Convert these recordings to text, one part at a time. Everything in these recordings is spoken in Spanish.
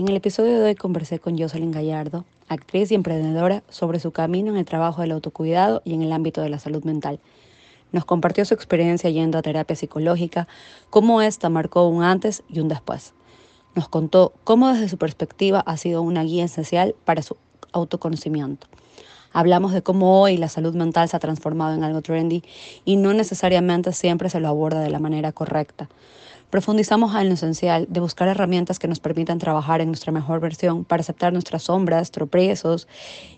En el episodio de hoy conversé con Jocelyn Gallardo, actriz y emprendedora, sobre su camino en el trabajo del autocuidado y en el ámbito de la salud mental. Nos compartió su experiencia yendo a terapia psicológica, cómo esta marcó un antes y un después. Nos contó cómo desde su perspectiva ha sido una guía esencial para su autoconocimiento. Hablamos de cómo hoy la salud mental se ha transformado en algo trendy y no necesariamente siempre se lo aborda de la manera correcta. Profundizamos en lo esencial de buscar herramientas que nos permitan trabajar en nuestra mejor versión para aceptar nuestras sombras, tropiezos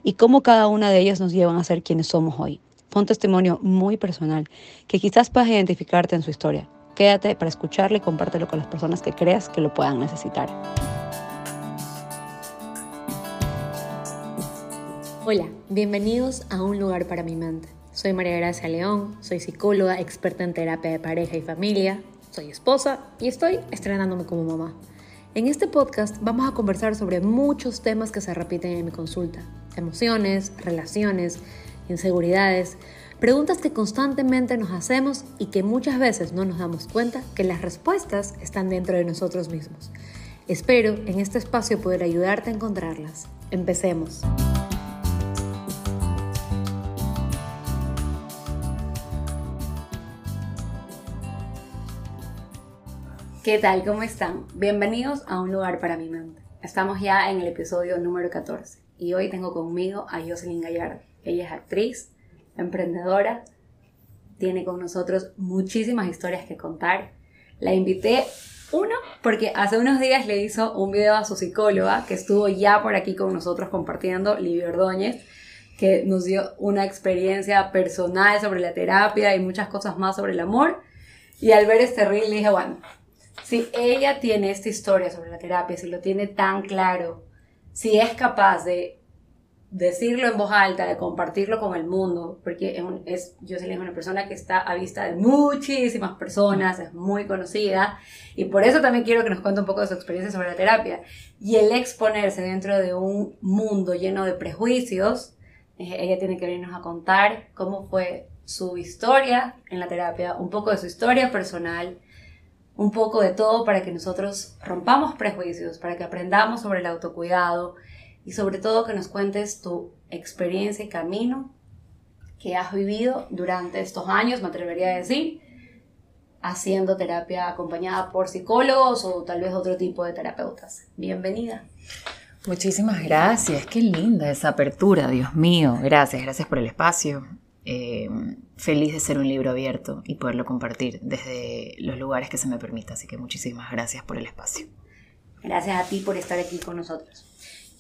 y cómo cada una de ellas nos llevan a ser quienes somos hoy. Fue un testimonio muy personal que quizás puedas identificarte en su historia. Quédate para escucharlo y compártelo con las personas que creas que lo puedan necesitar. Hola, bienvenidos a Un lugar para mi mente. Soy María Gracia León, soy psicóloga, experta en terapia de pareja y familia, soy esposa y estoy estrenándome como mamá. En este podcast vamos a conversar sobre muchos temas que se repiten en mi consulta. Emociones, relaciones, inseguridades, preguntas que constantemente nos hacemos y que muchas veces no nos damos cuenta que las respuestas están dentro de nosotros mismos. Espero en este espacio poder ayudarte a encontrarlas. Empecemos. ¿Qué tal? ¿Cómo están? Bienvenidos a Un lugar para mi mente. Estamos ya en el episodio número 14 y hoy tengo conmigo a Jocelyn Gallardo. Ella es actriz, emprendedora, tiene con nosotros muchísimas historias que contar. La invité, uno, porque hace unos días le hizo un video a su psicóloga que estuvo ya por aquí con nosotros compartiendo, Livia Ordóñez, que nos dio una experiencia personal sobre la terapia y muchas cosas más sobre el amor. Y al ver este reel dije, bueno, si ella tiene esta historia sobre la terapia, si lo tiene tan claro, si es capaz de decirlo en voz alta, de compartirlo con el mundo, porque es, un, es es una persona que está a vista de muchísimas personas, es muy conocida, y por eso también quiero que nos cuente un poco de su experiencia sobre la terapia. Y el exponerse dentro de un mundo lleno de prejuicios, eh, ella tiene que venirnos a contar cómo fue su historia en la terapia, un poco de su historia personal, un poco de todo para que nosotros rompamos prejuicios, para que aprendamos sobre el autocuidado y sobre todo que nos cuentes tu experiencia y camino que has vivido durante estos años, me atrevería a decir, haciendo terapia acompañada por psicólogos o tal vez otro tipo de terapeutas. Bienvenida. Muchísimas gracias, qué linda esa apertura, Dios mío. Gracias, gracias por el espacio. Eh, feliz de ser un libro abierto y poderlo compartir desde los lugares que se me permita. Así que muchísimas gracias por el espacio. Gracias a ti por estar aquí con nosotros.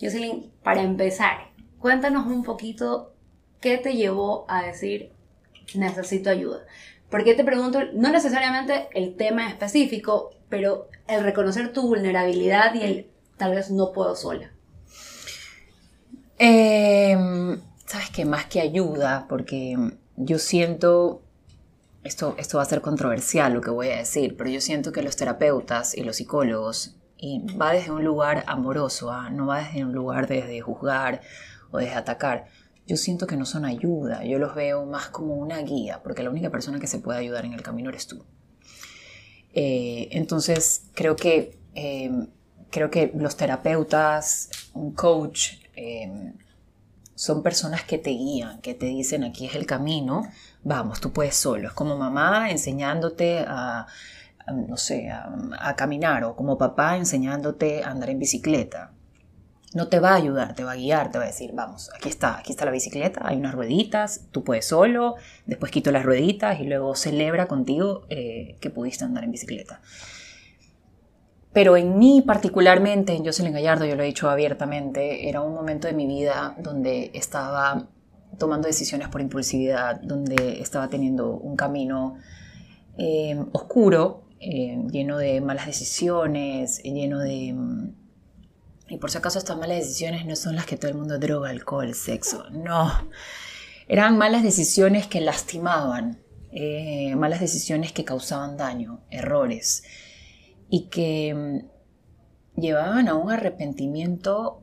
Jocelyn, para empezar, cuéntanos un poquito qué te llevó a decir necesito ayuda. Porque te pregunto, no necesariamente el tema específico, pero el reconocer tu vulnerabilidad y el tal vez no puedo sola. Eh, sabes que más que ayuda, porque yo siento, esto, esto va a ser controversial lo que voy a decir, pero yo siento que los terapeutas y los psicólogos, y va desde un lugar amoroso, ¿ah? no va desde un lugar desde juzgar o desde atacar, yo siento que no son ayuda, yo los veo más como una guía, porque la única persona que se puede ayudar en el camino eres tú. Eh, entonces, creo que, eh, creo que los terapeutas, un coach, eh, son personas que te guían, que te dicen aquí es el camino, vamos, tú puedes solo. Es como mamá enseñándote a, no sé, a, caminar o como papá enseñándote a andar en bicicleta. No te va a ayudar, te va a guiar, te va a decir, vamos, aquí está, aquí está la bicicleta, hay unas rueditas, tú puedes solo, después quito las rueditas y luego celebra contigo eh, que pudiste andar en bicicleta. Pero en mí particularmente, en Jocelyn Gallardo, yo lo he dicho abiertamente, era un momento de mi vida donde estaba tomando decisiones por impulsividad, donde estaba teniendo un camino eh, oscuro, eh, lleno de malas decisiones, lleno de... Y por si acaso estas malas decisiones no son las que todo el mundo droga, alcohol, sexo, no. Eran malas decisiones que lastimaban, eh, malas decisiones que causaban daño, errores y que mm, llevaban a un arrepentimiento,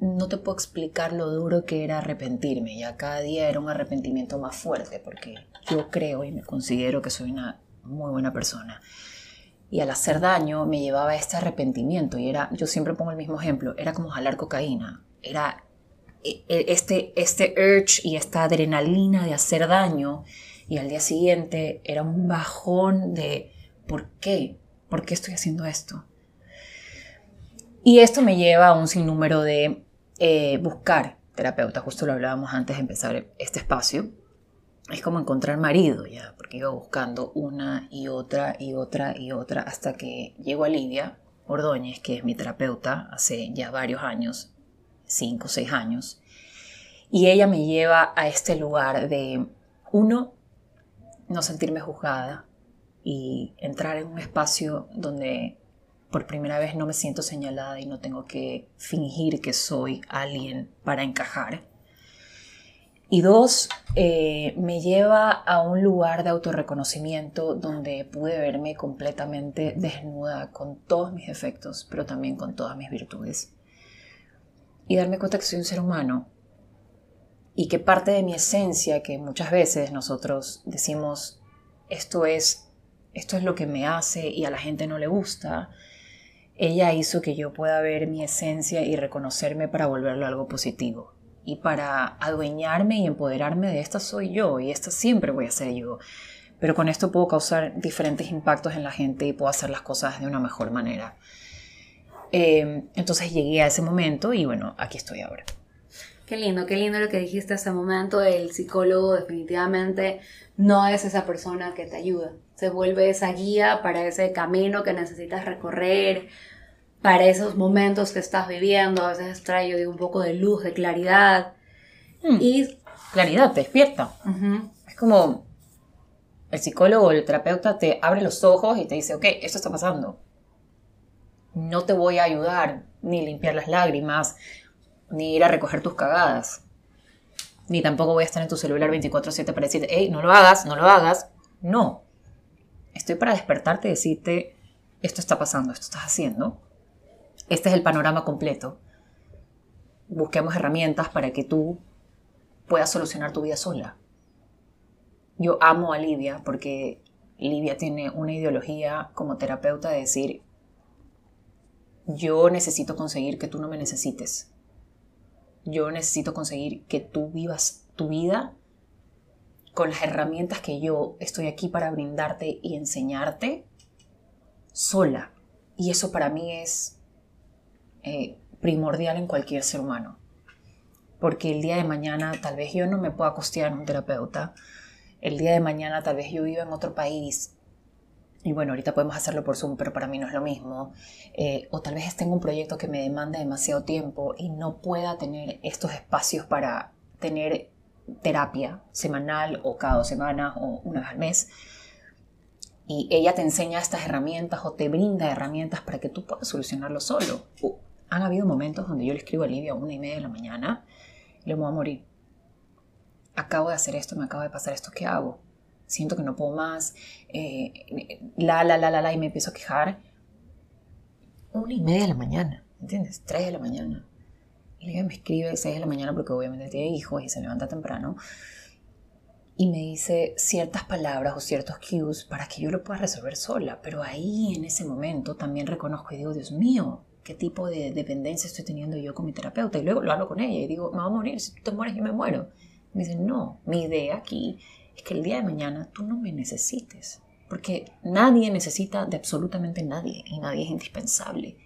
no te puedo explicar lo duro que era arrepentirme, ya cada día era un arrepentimiento más fuerte, porque yo creo y me considero que soy una muy buena persona. y al hacer daño me llevaba a este arrepentimiento y era, yo siempre pongo el mismo ejemplo, era como jalar cocaína, era e, e, este, este urge y esta adrenalina de hacer daño y al día siguiente era un bajón de ¿por qué? ¿Por qué estoy haciendo esto? Y esto me lleva a un sinnúmero de eh, buscar terapeuta, justo lo hablábamos antes de empezar este espacio. Es como encontrar marido ya, porque iba buscando una y otra y otra y otra hasta que llego a Lidia Ordóñez, que es mi terapeuta hace ya varios años, cinco o seis años, y ella me lleva a este lugar de, uno, no sentirme juzgada y entrar en un espacio donde por primera vez no me siento señalada y no tengo que fingir que soy alguien para encajar. Y dos, eh, me lleva a un lugar de autorreconocimiento donde pude verme completamente desnuda con todos mis defectos, pero también con todas mis virtudes. Y darme cuenta que soy un ser humano y que parte de mi esencia, que muchas veces nosotros decimos, esto es, esto es lo que me hace y a la gente no le gusta, ella hizo que yo pueda ver mi esencia y reconocerme para volverlo algo positivo. Y para adueñarme y empoderarme de esta soy yo y esta siempre voy a ser yo. Pero con esto puedo causar diferentes impactos en la gente y puedo hacer las cosas de una mejor manera. Eh, entonces llegué a ese momento y bueno, aquí estoy ahora. Qué lindo, qué lindo lo que dijiste hace momento. El psicólogo definitivamente no es esa persona que te ayuda. Se vuelve esa guía para ese camino que necesitas recorrer, para esos momentos que estás viviendo. A veces trae, yo digo, un poco de luz, de claridad. Hmm. Y claridad, te despierta. Es como el psicólogo o el terapeuta te abre los ojos y te dice, ok, esto está pasando. No te voy a ayudar ni limpiar las lágrimas, ni ir a recoger tus cagadas. Ni tampoco voy a estar en tu celular 24/7 para decirte, hey, no lo hagas, no lo hagas. No. Estoy para despertarte y decirte, esto está pasando, esto estás haciendo. Este es el panorama completo. Busquemos herramientas para que tú puedas solucionar tu vida sola. Yo amo a Livia porque Livia tiene una ideología como terapeuta de decir, yo necesito conseguir que tú no me necesites. Yo necesito conseguir que tú vivas tu vida con las herramientas que yo estoy aquí para brindarte y enseñarte sola. Y eso para mí es eh, primordial en cualquier ser humano. Porque el día de mañana tal vez yo no me pueda costear un terapeuta. El día de mañana tal vez yo viva en otro país y bueno, ahorita podemos hacerlo por Zoom, pero para mí no es lo mismo. Eh, o tal vez tengo un proyecto que me demanda demasiado tiempo y no pueda tener estos espacios para tener terapia semanal o cada dos semanas o una vez al mes. Y ella te enseña estas herramientas o te brinda herramientas para que tú puedas solucionarlo solo. han habido momentos donde yo le escribo a Livia a una y media de la mañana y le voy a morir. Acabo de hacer esto, me acaba de pasar esto, ¿qué hago? siento que no puedo más, eh, la, la, la, la, la, y me empiezo a quejar. Una y media de la mañana, ¿entiendes? Tres de la mañana. Ella me escribe a seis de la mañana porque obviamente tiene hijos y se levanta temprano. Y me dice ciertas palabras o ciertos cues para que yo lo pueda resolver sola. Pero ahí, en ese momento, también reconozco y digo, Dios mío, ¿qué tipo de dependencia estoy teniendo yo con mi terapeuta? Y luego lo hablo con ella y digo, me voy a morir, si tú te mueres yo me muero. me dice, no, mi idea aquí es que el día de mañana tú no me necesites, porque nadie necesita de absolutamente nadie y nadie es indispensable.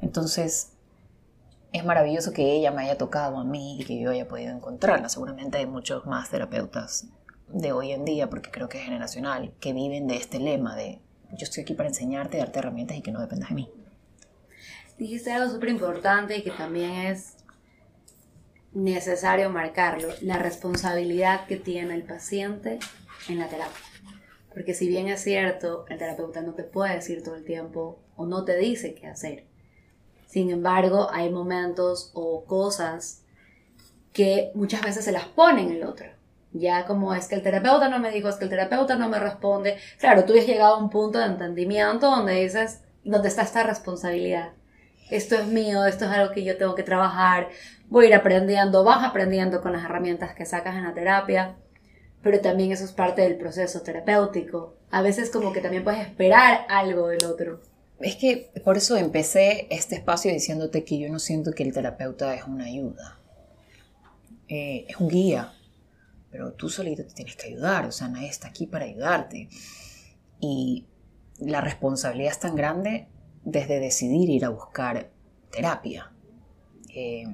Entonces, es maravilloso que ella me haya tocado a mí y que yo haya podido encontrarla. Seguramente hay muchos más terapeutas de hoy en día, porque creo que es generacional, que viven de este lema de yo estoy aquí para enseñarte, darte herramientas y que no dependas de mí. Dijiste algo súper importante y que también es necesario marcarlo, la responsabilidad que tiene el paciente en la terapia. Porque si bien es cierto, el terapeuta no te puede decir todo el tiempo o no te dice qué hacer. Sin embargo, hay momentos o cosas que muchas veces se las pone en el otro. Ya como es que el terapeuta no me dijo, es que el terapeuta no me responde. Claro, tú has llegado a un punto de entendimiento donde dices, ¿dónde está esta responsabilidad? Esto es mío, esto es algo que yo tengo que trabajar, voy a ir aprendiendo, vas aprendiendo con las herramientas que sacas en la terapia. pero también eso es parte del proceso terapéutico. A veces como que también puedes esperar algo del otro. Es que por eso empecé este espacio diciéndote que yo no siento que el terapeuta es una ayuda. Eh, es un guía, pero tú solito te tienes que ayudar, o sea, nadie está aquí para ayudarte. Y la responsabilidad es tan grande desde decidir ir a buscar terapia. Eh,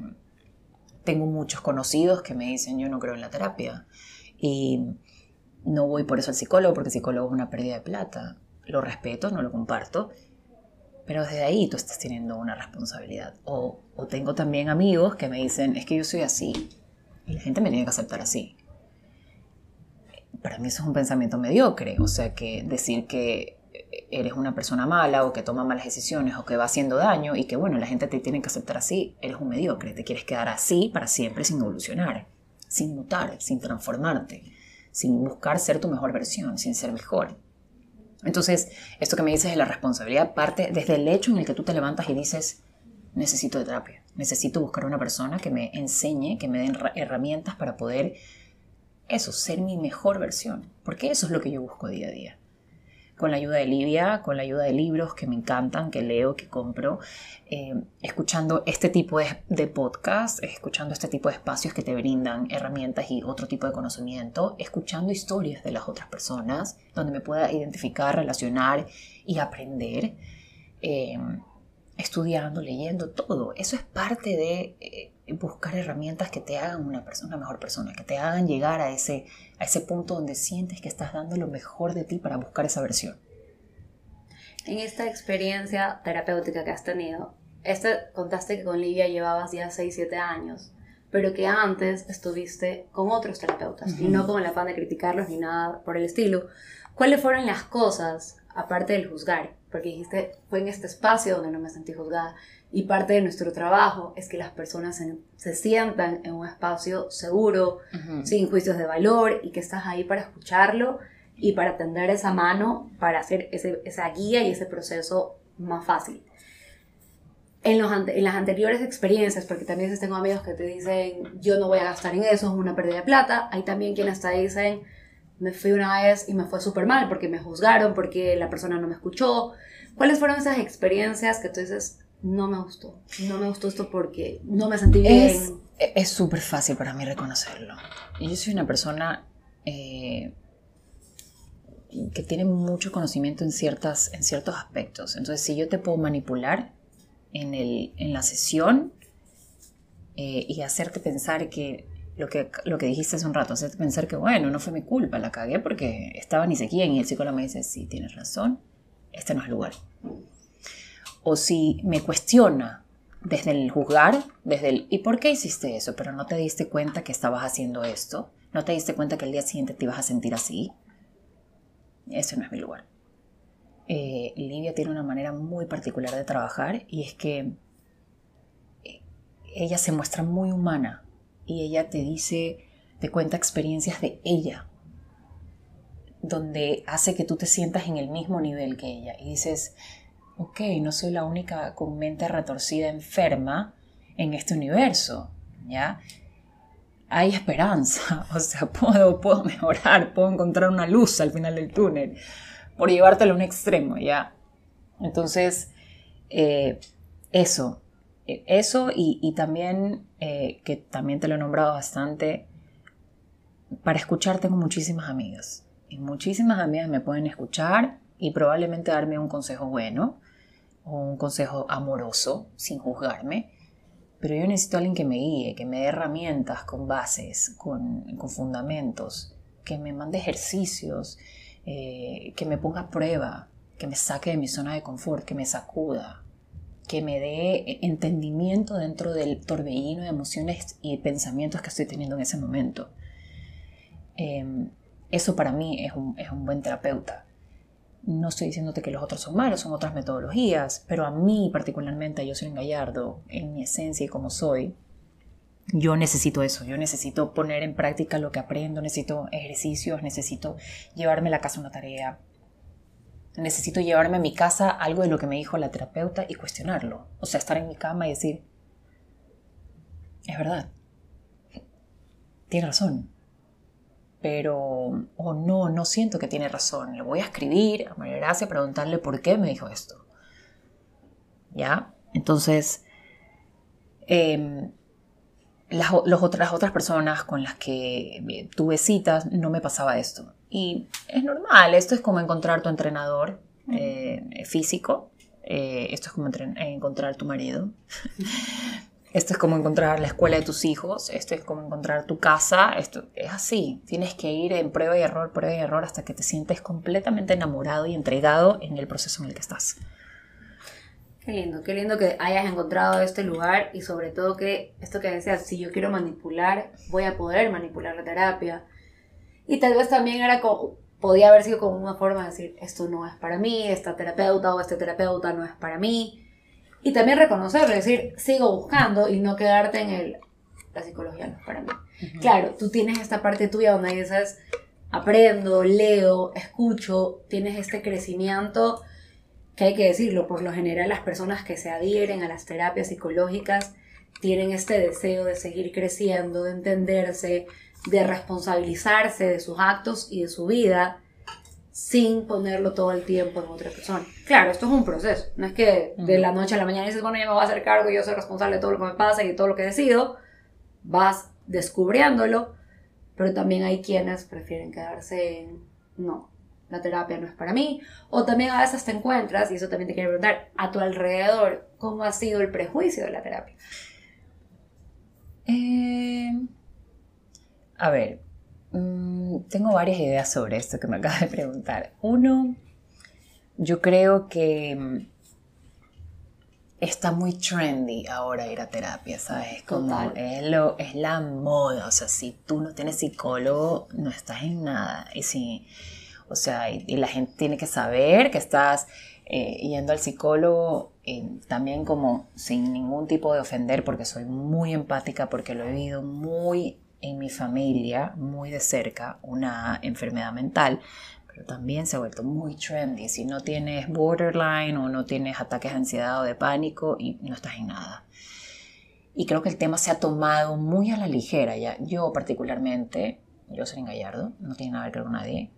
tengo muchos conocidos que me dicen yo no creo en la terapia y no voy por eso al psicólogo porque el psicólogo es una pérdida de plata. Lo respeto, no lo comparto, pero desde ahí tú estás teniendo una responsabilidad. O, o tengo también amigos que me dicen es que yo soy así y la gente me tiene que aceptar así. Para mí eso es un pensamiento mediocre, o sea que decir que eres una persona mala o que toma malas decisiones o que va haciendo daño y que bueno, la gente te tiene que aceptar así, eres un mediocre, te quieres quedar así para siempre sin evolucionar, sin mutar, sin transformarte, sin buscar ser tu mejor versión, sin ser mejor. Entonces, esto que me dices de la responsabilidad parte desde el hecho en el que tú te levantas y dices, necesito de terapia, necesito buscar una persona que me enseñe, que me den herramientas para poder, eso, ser mi mejor versión, porque eso es lo que yo busco día a día con la ayuda de Livia, con la ayuda de libros que me encantan, que leo, que compro, eh, escuchando este tipo de, de podcast, escuchando este tipo de espacios que te brindan herramientas y otro tipo de conocimiento, escuchando historias de las otras personas, donde me pueda identificar, relacionar y aprender. Eh, estudiando, leyendo, todo. Eso es parte de eh, buscar herramientas que te hagan una persona, una mejor persona, que te hagan llegar a ese, a ese punto donde sientes que estás dando lo mejor de ti para buscar esa versión. En esta experiencia terapéutica que has tenido, este, contaste que con Livia llevabas ya 6, 7 años, pero que antes estuviste con otros terapeutas y no con el afán de criticarlos ni nada por el estilo. ¿Cuáles fueron las cosas, aparte del juzgar, porque dijiste, fue en este espacio donde no me sentí juzgada. Y parte de nuestro trabajo es que las personas se, sientan en un espacio seguro, sin juicios de valor, y que estás ahí para escucharlo y para tender esa mano, para hacer ese, esa guía y ese proceso más fácil. En, los, en las anteriores experiencias, porque también tengo amigos que te dicen, yo no voy a gastar en eso, es una pérdida de plata, hay también quienes te dicen, me fui una vez y me fue súper mal porque me juzgaron, porque la persona no me escuchó. ¿Cuáles fueron esas experiencias que tú dices, no me gustó? No me gustó esto porque no me sentí bien. Es súper fácil para mí reconocerlo. Yo soy una persona eh, que tiene mucho conocimiento en, ciertas, en ciertos aspectos. Entonces, si yo te puedo manipular en, el, en la sesión eh, y hacerte pensar que lo que, lo que dijiste hace un rato, hacerte pensar que, bueno, no fue mi culpa, la cagué porque estaba ni quién y el psicólogo me dice, sí, tienes razón, este no es el lugar. O si me cuestiona desde el juzgar, desde el ¿y por qué hiciste eso? Pero no te diste cuenta que estabas haciendo esto, no te diste cuenta que el día siguiente te ibas a sentir así. Ese no es mi lugar. Eh, Livia tiene una manera muy particular de trabajar y es que eh, ella se muestra muy humana y ella te dice, te cuenta experiencias de ella, donde hace que tú te sientas en el mismo nivel que ella y dices, ok, no soy la única con mente retorcida enferma en este universo, ¿ya? Hay esperanza, o sea, puedo, puedo mejorar, puedo encontrar una luz al final del túnel, por llevártelo a un extremo, ¿ya? Entonces, eh, eso, e, eso y, también, eh, que también te lo he nombrado bastante, para escuchar tengo muchísimas amigas. Y muchísimas amigas me pueden escuchar y probablemente darme un consejo bueno un consejo amoroso sin juzgarme. Pero yo necesito a alguien que me guíe, que me dé herramientas con bases, con, fundamentos, que me mande ejercicios, eh, que me ponga a prueba, que me saque de mi zona de confort, que me sacuda, que me dé entendimiento dentro del torbellino de emociones y pensamientos que estoy teniendo en ese momento. Em, eso para mí es un, buen terapeuta. No estoy diciéndote que los otros son malos, son otras metodologías, pero a mí particularmente, yo soy un gallardo, en mi esencia y como soy, yo necesito eso, yo necesito poner en práctica lo que aprendo, necesito ejercicios, necesito llevarme a la casa una tarea, necesito llevarme a mi casa algo de lo que me dijo la terapeuta y cuestionarlo. O sea, estar en mi cama y decir, es verdad, tiene razón. Pero, o no, no siento que tiene razón. Le voy a escribir a María Gracia a preguntarle por qué me dijo esto. ¿Ya? Entonces, em, las, otras, otras personas con las que eh, tuve citas no me pasaba esto. Y es normal, esto es como encontrar tu entrenador eh, físico, eh, esto es como encontrar tu marido, esto es como encontrar la escuela de tus hijos, esto es como encontrar tu casa, esto es así, tienes que ir en prueba y error, prueba y error hasta que te sientes completamente enamorado y entregado en el proceso en el que estás. Qué lindo, qué lindo que hayas encontrado este lugar y sobre todo que esto que decías, si yo quiero manipular, voy a poder manipular la terapia. Y tal vez también era como, podía haber sido como una forma de decir, esto no es para mí, esta terapeuta o este terapeuta no es para mí. Y también reconocerlo, decir, sigo buscando y no quedarte en el, la psicología no es para mí. Claro, tú tienes esta parte tuya donde dices, aprendo, leo, escucho, tienes este crecimiento que hay que decirlo, por lo general las personas que se adhieren a las terapias psicológicas tienen este deseo de seguir creciendo, de entenderse, de responsabilizarse de sus actos y de su vida sin ponerlo todo el tiempo en otra persona. Claro, esto es un proceso, no es que de la noche a la mañana dices, bueno, ya me voy a hacer cargo y yo soy responsable de todo lo que me pasa y todo lo que decido, vas descubriéndolo, pero también hay quienes prefieren quedarse en, no, la terapia no es para mí. O también a veces te encuentras, y eso también te quiero preguntar, a tu alrededor, ¿cómo ha sido el prejuicio de la terapia? Eh, a ver, tengo varias ideas sobre esto que me acabas de preguntar. Uno, yo creo que mm, está muy trendy ahora ir a terapia, ¿sabes? Como es, lo, es la moda, o sea, si tú no tienes psicólogo, no estás en nada. Y si o sea, y, la gente tiene que saber que estás eh, yendo al psicólogo eh, también como sin ningún tipo de ofender, porque soy muy empática, porque lo he vivido muy en mi familia, muy de cerca, una enfermedad mental, pero también se ha vuelto muy trendy. Si no tienes borderline o no tienes ataques de ansiedad o de pánico, y no estás en nada. Y creo que el tema se ha tomado muy a la ligera ya. Yo particularmente, yo soy en Gallardo, no tiene nada que ver con nadie,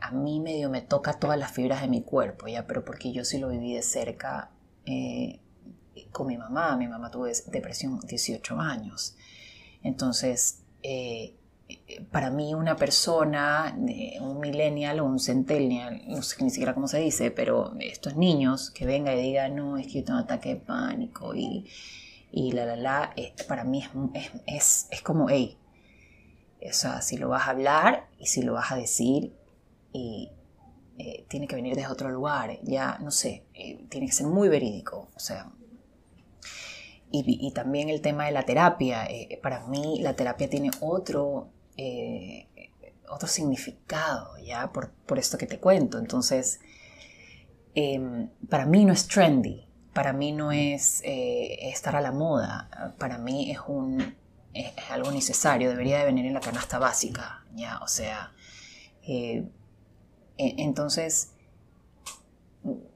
a mí medio me toca todas las fibras de mi cuerpo, ya, pero porque yo sí lo viví de cerca eh, con mi mamá. Mi mamá tuvo depresión 18 años. Entonces, eh, para mí una persona, un millennial o un centennial, no sé ni siquiera cómo se dice, pero estos niños que venga y diga, no, es que yo tengo ataque de pánico y, y la, la, la, eh, para mí es, es, es como, hey, o sea, si lo vas a hablar y si lo vas a decir, y eh, tiene que venir desde otro lugar, ya no sé, eh, tiene que ser muy verídico, o sea. Y, también el tema de la terapia, eh, para mí la terapia tiene otro, otro significado, ya, por, por, esto que te cuento. Entonces, em, para mí no es trendy, para mí no es estar a la moda, para mí es un es, algo necesario, debería de venir en la canasta básica, ya, o sea, e, entonces,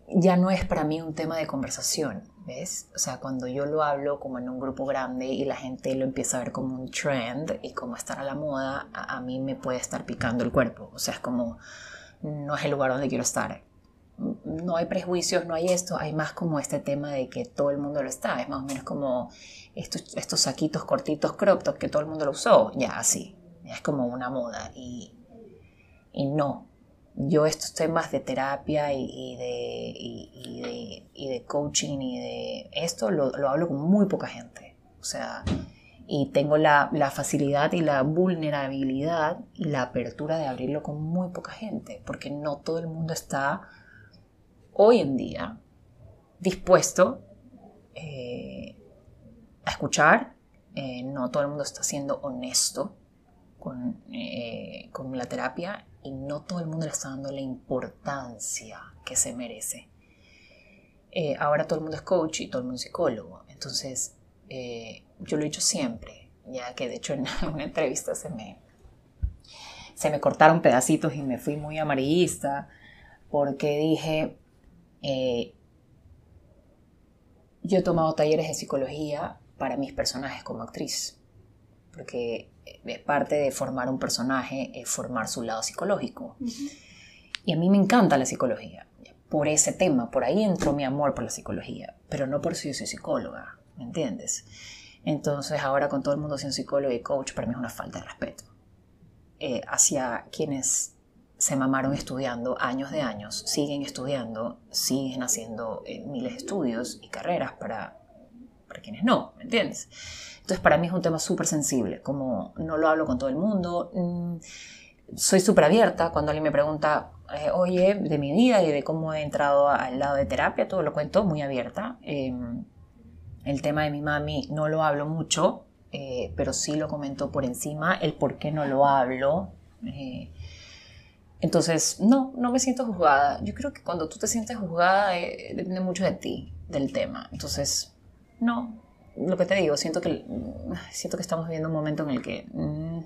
ya no es para mí un tema de conversación, ¿ves? O sea, cuando yo lo hablo como en un grupo grande y la gente lo empieza a ver como un trend y como estar a la moda, a, mí me puede estar picando el cuerpo. O sea, es como, no es el lugar donde quiero estar. No hay prejuicios, no hay esto, hay más como este tema de que todo el mundo lo está. Es más o menos como estos, estos saquitos cortitos crop top que todo el mundo lo usó, ya así. Es como una moda y, y no, yo estos temas de terapia y, de, de, coaching y de esto lo, hablo con muy poca gente. O sea, y tengo la, facilidad y la vulnerabilidad y la apertura de abrirlo con muy poca gente, porque no todo el mundo está hoy en día dispuesto eh, a escuchar, eh, no todo el mundo está siendo honesto con, eh, con la terapia y no todo el mundo le está dando la importancia que se merece. Eh, ahora todo el mundo es coach y todo el mundo es psicólogo. Entonces, eh, yo lo he dicho siempre, ya que de hecho en una entrevista se me, se me cortaron pedacitos y me fui muy amarillista porque dije, eh, yo he tomado talleres de psicología para mis personajes como actriz, porque es parte de formar un personaje, es formar su lado psicológico. Y a mí me encanta la psicología, por ese tema, por ahí entró mi amor por la psicología, pero no por si yo soy psicóloga, ¿me entiendes? Entonces ahora con todo el mundo siendo psicólogo y coach, para mí es una falta de respeto eh, hacia quienes se mamaron estudiando años de años, siguen estudiando, siguen haciendo eh, miles de estudios y carreras para, para quienes no, ¿me entiendes? Entonces para mí es un tema súper sensible, como no lo hablo con todo el mundo, mm, soy súper abierta cuando alguien me pregunta, eh, oye, de mi vida y de cómo he entrado al lado de terapia, todo lo cuento muy abierta. Em, el tema de mi mami no lo hablo mucho, eh, pero sí lo comento por encima, el por qué no lo hablo. Entonces, no, no me siento juzgada. Yo creo que cuando tú te sientes juzgada eh, depende mucho de ti, del tema. Entonces, no, lo que te digo, siento que, siento que estamos viviendo un momento en el que mm,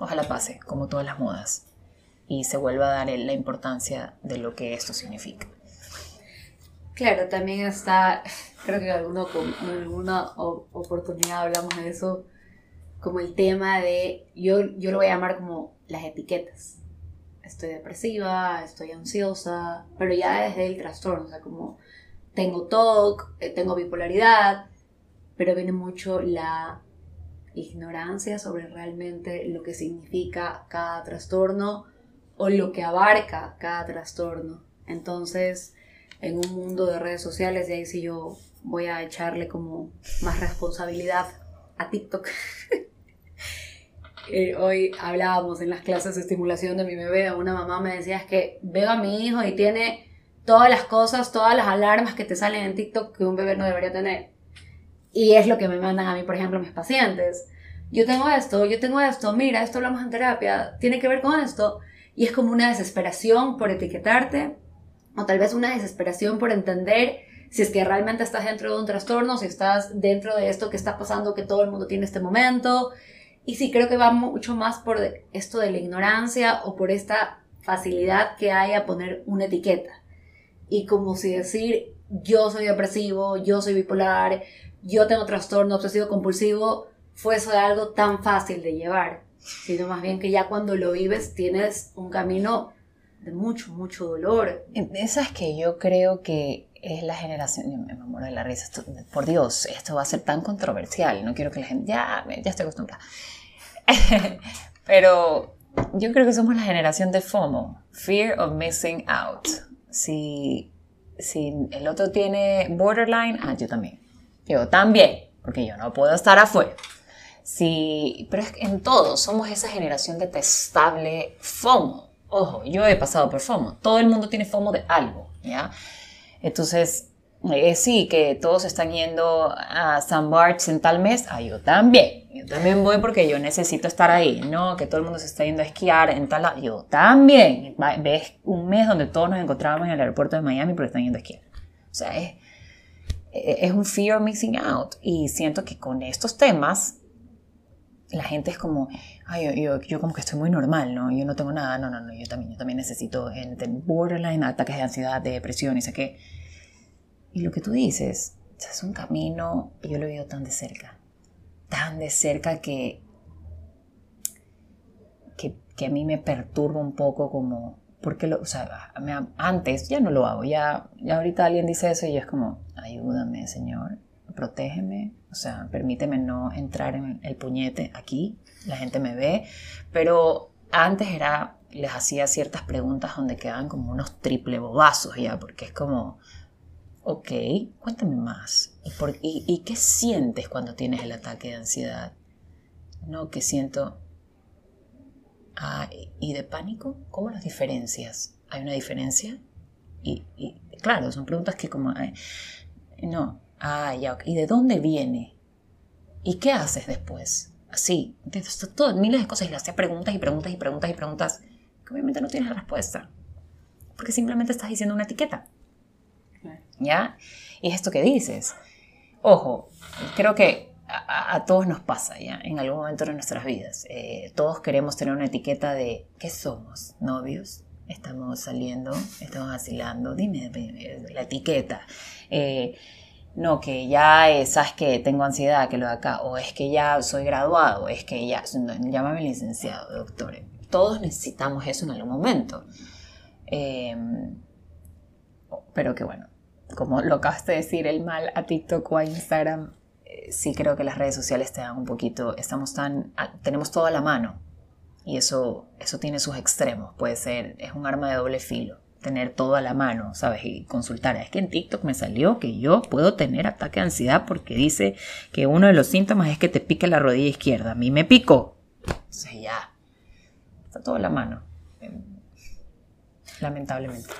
ojalá pase, como todas las modas, y se vuelva a dar la importancia de lo que esto significa. Claro, también está, creo que alguno, en alguna oportunidad hablamos de eso, como el tema de, yo, yo lo voy a llamar como las etiquetas estoy depresiva, estoy ansiosa, pero ya desde el trastorno, o sea, como tengo TOC, eh, tengo bipolaridad, pero viene mucho la ignorancia sobre realmente lo que significa cada trastorno o lo que abarca cada trastorno. Entonces, en un mundo de redes sociales, y ahí sí yo voy a echarle como más responsabilidad a TikTok. Eh, hoy hablábamos en las clases de estimulación de mi bebé, una mamá me decía es que veo a mi hijo y tiene todas las cosas, todas las alarmas que te salen en TikTok que un bebé no debería tener. Y es lo que me mandan a mí, por ejemplo, mis pacientes. Yo tengo esto, yo tengo esto, mira, esto hablamos en terapia, tiene que ver con esto. Y es como una desesperación por etiquetarte, o tal vez una desesperación por entender si es que realmente estás dentro de un trastorno, si estás dentro de esto que está pasando, que todo el mundo tiene este momento, y sí, creo que va mucho más por esto de la ignorancia o por esta facilidad que hay a poner una etiqueta. Y como si decir, yo soy depresivo, yo soy bipolar, yo tengo trastorno obsesivo compulsivo, fuese algo tan fácil de llevar, sino más bien que ya cuando lo vives tienes un camino de mucho, mucho dolor. Esa es que yo creo que es la generación, me muero de la risa, por Dios, esto va a ser tan controversial, no quiero que la gente, ya, ya estoy acostumbrada. Pero yo creo que somos la generación de FOMO, Fear of Missing Out. Si, si el otro tiene borderline, ah, yo también. Yo también, porque yo no puedo estar afuera. Si, pero es que en todo somos esa generación detestable FOMO. Ojo, yo he pasado por FOMO. Todo el mundo tiene FOMO de algo, ¿ya? Entonces, eh, sí, que todos están yendo a San Barts en tal mes, ah, yo también. Yo también voy porque yo necesito estar ahí, ¿no? Que todo el mundo se está yendo a esquiar en tal lado, yo también. Ves un mes donde todos nos encontrábamos en el aeropuerto de Miami porque están yendo a esquiar. O sea, es, es un fear missing out. Y siento que con estos temas, la gente es como, ay, yo, yo, como que estoy muy normal, ¿no? Yo no tengo nada, no, no, no, yo también, yo también necesito gente borderline, ataques de ansiedad, de depresión y sé qué y lo que tú dices, es un camino, yo lo veo tan de cerca, tan de cerca que, que, a mí me perturba un poco como, porque lo, o sea, antes ya no lo hago, ya, ya ahorita alguien dice eso y yo es como, ayúdame Señor, protégeme, o sea, permíteme no entrar en el puñete aquí, la gente me ve, pero antes era, les hacía ciertas preguntas donde quedaban como unos triple bobazos ya, porque es como, Ok, cuéntame más. ¿Y, qué sientes cuando tienes el ataque de ansiedad? No, que siento... Ah, ¿y de pánico? ¿Cómo las diferencias? ¿Hay una diferencia? Y, claro, son preguntas que como... no, ah, ¿y de dónde viene? ¿Y qué haces después? Así, entonces, miles de cosas y le preguntas y preguntas y preguntas y preguntas obviamente no tienes la respuesta. Porque simplemente estás diciendo una etiqueta. ¿Ya? Y es esto que dices. Ojo, creo que a, todos nos pasa, ¿ya? En algún momento de nuestras vidas. Eh, todos queremos tener una etiqueta de ¿qué somos? ¿Novios? ¿Estamos saliendo? ¿Estamos vacilando? Dime la etiqueta. Eh, no, que ya, sabes que tengo ansiedad, que lo de acá, o es que ya soy graduado, es que ya, llámame licenciado, doctor. Todos necesitamos eso en algún momento. Pero que bueno, como lo acabaste de decir, el mal a TikTok o a Instagram, eh, sí creo que las redes sociales te dan un poquito, estamos tan, tenemos todo a la mano y eso, eso tiene sus extremos, puede ser, es un arma de doble filo tener todo a la mano, ¿sabes? Y consultar. Es que en TikTok me salió que yo puedo tener ataque de ansiedad porque dice que uno de los síntomas es que te pique la rodilla izquierda. A mí me picó. Entonces ya. Está todo a la mano. Lamentablemente.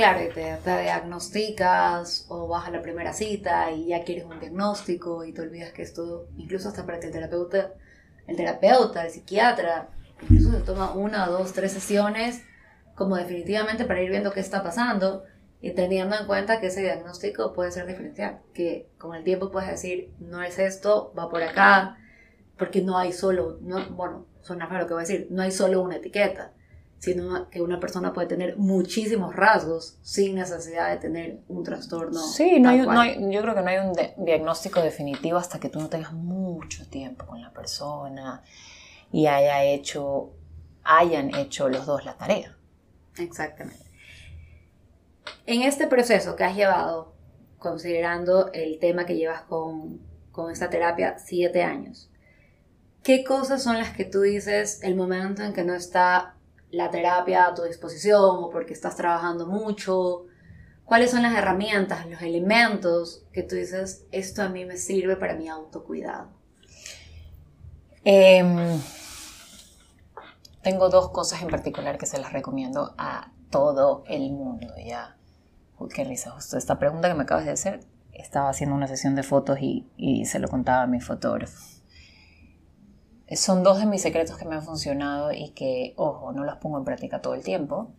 Claro, te, te, diagnosticas o vas a la primera cita y ya quieres un diagnóstico y te olvidas que esto, incluso hasta para que el terapeuta, el terapeuta, el psiquiatra, incluso se toma una, dos, tres sesiones como definitivamente para ir viendo qué está pasando y teniendo en cuenta que ese diagnóstico puede ser diferencial, que con el tiempo puedes decir, no es esto, va por acá, porque no hay solo, no, bueno, suena raro lo que voy a decir, no hay solo una etiqueta, sino que una persona puede tener muchísimos rasgos sin necesidad de tener un trastorno. Sí, no hay, no hay, yo creo que no hay un diagnóstico definitivo hasta que tú no tengas mucho tiempo con la persona y haya hecho, hayan hecho los dos la tarea. Exactamente. En este proceso que has llevado, considerando el tema que llevas con, con esta terapia, siete años, ¿qué cosas son las que tú dices el momento en que no está la terapia a tu disposición o porque estás trabajando mucho? ¿Cuáles son las herramientas, los elementos que tú dices, esto a mí me sirve para mi autocuidado? Eh, tengo dos cosas en particular que se las recomiendo a todo el mundo, ya. Uy, qué risa, justo esta pregunta que me acabas de hacer, estaba haciendo una sesión de fotos y, y se lo contaba a mi fotógrafo. Son dos de mis secretos que me han funcionado y que, ojo, no los pongo en práctica todo el tiempo,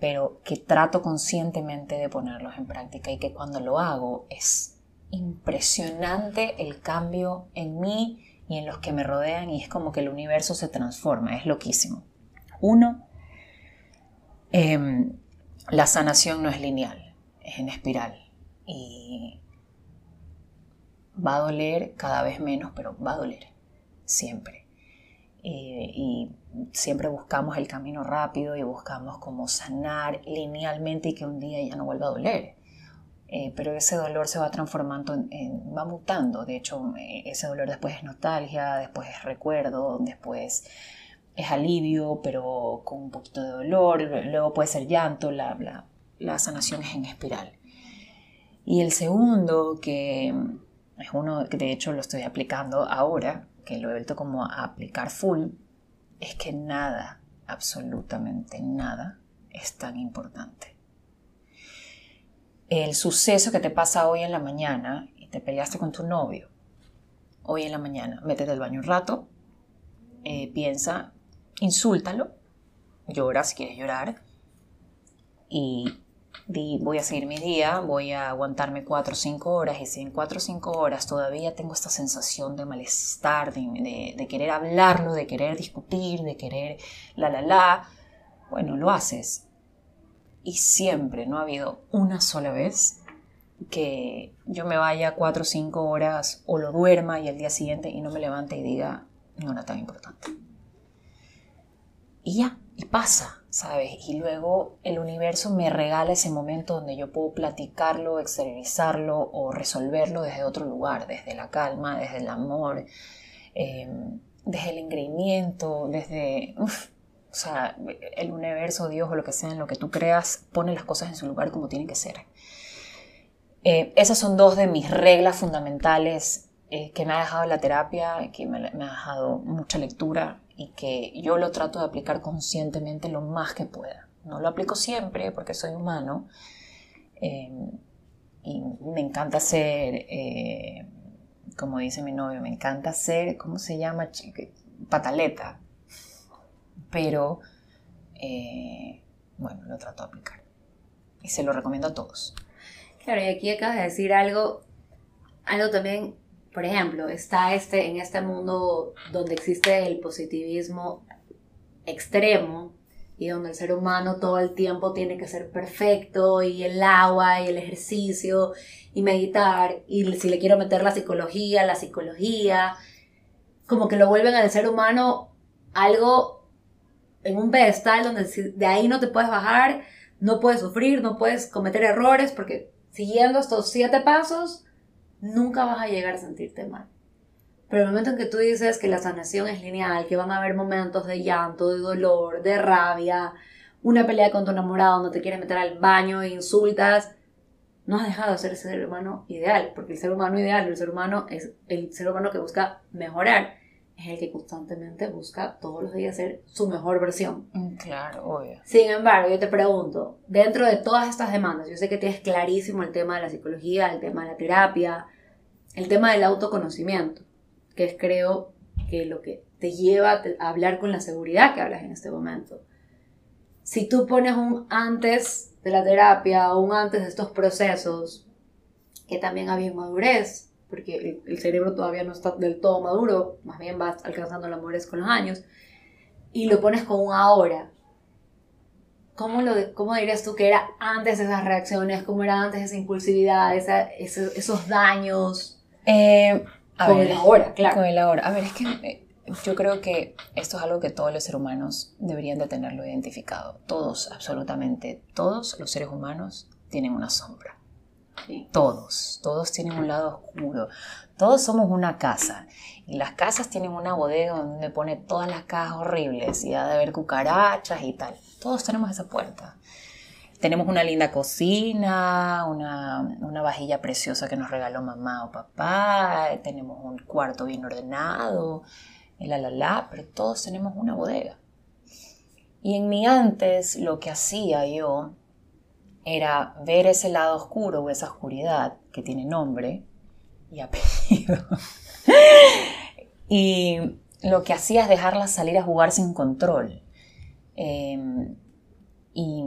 pero que trato conscientemente de ponerlos en práctica y que cuando lo hago es impresionante el cambio en mí y en los que me rodean y es como que el universo se transforma, es loquísimo. Uno, em, la sanación no es lineal, es en espiral y va a doler cada vez menos, pero va a doler siempre. y siempre buscamos el camino rápido y buscamos como sanar linealmente y que un día ya no vuelva a doler. Eh, pero ese dolor se va transformando, en, va mutando. De hecho, eh, ese dolor después es nostalgia, después es recuerdo, después es alivio, pero con un poquito de dolor, luego puede ser llanto, la, la sanación es en espiral. Y el segundo, que es uno que de hecho lo estoy aplicando ahora, que lo he vuelto como a aplicar full, es que nada, absolutamente nada, es tan importante. El suceso que te pasa hoy en la mañana y te peleaste con tu novio, hoy en la mañana, métete al baño un rato, eh, piensa, insúltalo, llora si quieres llorar y di, voy a seguir mi día, voy a aguantarme 4 o 5 horas y si en 4 o 5 horas todavía tengo esta sensación de malestar, de, de querer hablarlo, de querer discutir, de querer la la la, bueno, lo haces y siempre, no ha habido una sola vez que yo me vaya cuatro o cinco horas o lo duerma y al día siguiente y no me levante y diga, no era tan importante. Y ya, y pasa, ¿sabes? Y luego el universo me regala ese momento donde yo puedo platicarlo, exteriorizarlo o resolverlo desde otro lugar, desde la calma, desde el amor, em, desde el engreimiento, desde... O sea, el universo, Dios o lo que sea en lo que tú creas, pone las cosas en su lugar como tienen que ser. Eh, esas son dos de mis reglas fundamentales eh, que me ha dejado la terapia, que me, ha dejado mucha lectura y que yo lo trato de aplicar conscientemente lo más que pueda. No lo aplico siempre porque soy humano eh, y me encanta ser, como dice mi novio, me encanta ser, ¿cómo se llama? Pataleta pero eh, bueno, lo trato de aplicar. Y se lo recomiendo a todos. Claro, y aquí acabas de decir algo, algo también, por ejemplo, está este, en este mundo donde existe el positivismo extremo, y donde el ser humano todo el tiempo tiene que ser perfecto y el agua y el ejercicio y meditar y si le quiero meter la psicología, la psicología, como que lo vuelven al ser humano algo en un pedestal donde de ahí no te puedes bajar, no puedes sufrir, no puedes cometer errores porque siguiendo estos siete pasos nunca vas a llegar a sentirte mal. Pero el momento en que tú dices que la sanación es lineal, que van a haber momentos de llanto, de dolor, de rabia, una pelea con tu enamorado donde te quieres meter al baño e insultas, no has dejado de ser ese ser humano ideal, porque el ser humano ideal, el ser humano es el ser humano que busca mejorar, es el que constantemente busca todos los días ser su mejor versión. Mm, claro, obvio. Sin embargo, yo te pregunto, dentro de todas estas demandas, yo sé que tienes clarísimo el tema de la psicología, el tema de la terapia, el tema del autoconocimiento que es creo que lo que te lleva a hablar con la seguridad que hablas en este momento. Si tú pones un antes de la terapia o un antes de estos procesos, que también había madurez, porque el, cerebro todavía no está del todo maduro, más bien vas alcanzando la madurez con los años, y lo pones con un ahora. ¿Cómo, lo, ¿Cómo dirías tú que era antes de esas reacciones? ¿Cómo era antes esa impulsividad, esos, esos daños? Eh, con el ahora, claro. Con el ahora. A ver, es que eh, yo creo que esto es algo que todos los seres humanos deberían de tenerlo identificado. Todos, absolutamente, todos los seres humanos tienen una sombra. Todos, todos tienen un lado oscuro. Todos somos una casa. Y las casas tienen una bodega donde pone todas las cajas horribles y ha de haber cucarachas y tal. Todos tenemos esa puerta. Tenemos una linda cocina, una, vajilla preciosa que nos regaló mamá o papá, tenemos un cuarto bien ordenado, la la la, pero todos tenemos una bodega. Y en mi antes lo que hacía yo era ver ese lado oscuro o esa oscuridad que tiene nombre y apellido. y lo que hacía es dejarla salir a jugar sin control. Em, y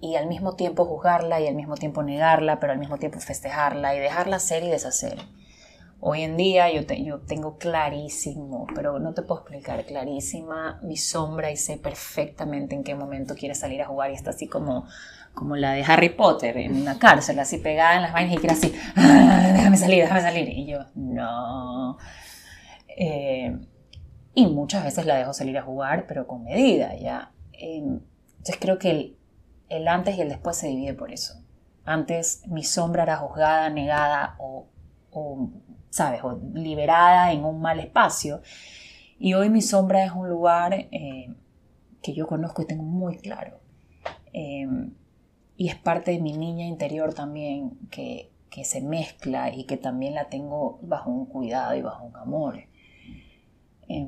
y al mismo tiempo juzgarla y al mismo tiempo negarla, pero al mismo tiempo festejarla y dejarla ser y deshacer. Hoy en día yo, yo tengo clarísimo, pero no te puedo explicar, clarísima mi sombra y sé perfectamente en qué momento quiere salir a jugar y está así como, como la de Harry Potter en una cárcel, así pegada en las vainas y quiere así, ah, déjame salir, déjame salir. Y yo, no. Eh, y muchas veces la dejo salir a jugar, pero con medida, ¿ya? Eh, entonces creo que el, el antes y el después se divide por eso. Antes mi sombra era juzgada, negada o, ¿sabes? O liberada en un mal espacio. Y hoy mi sombra es un lugar eh, que yo conozco y tengo muy claro. Eh, y es parte de mi niña interior también que, que, se mezcla y que también la tengo bajo un cuidado y bajo un amor. Eh,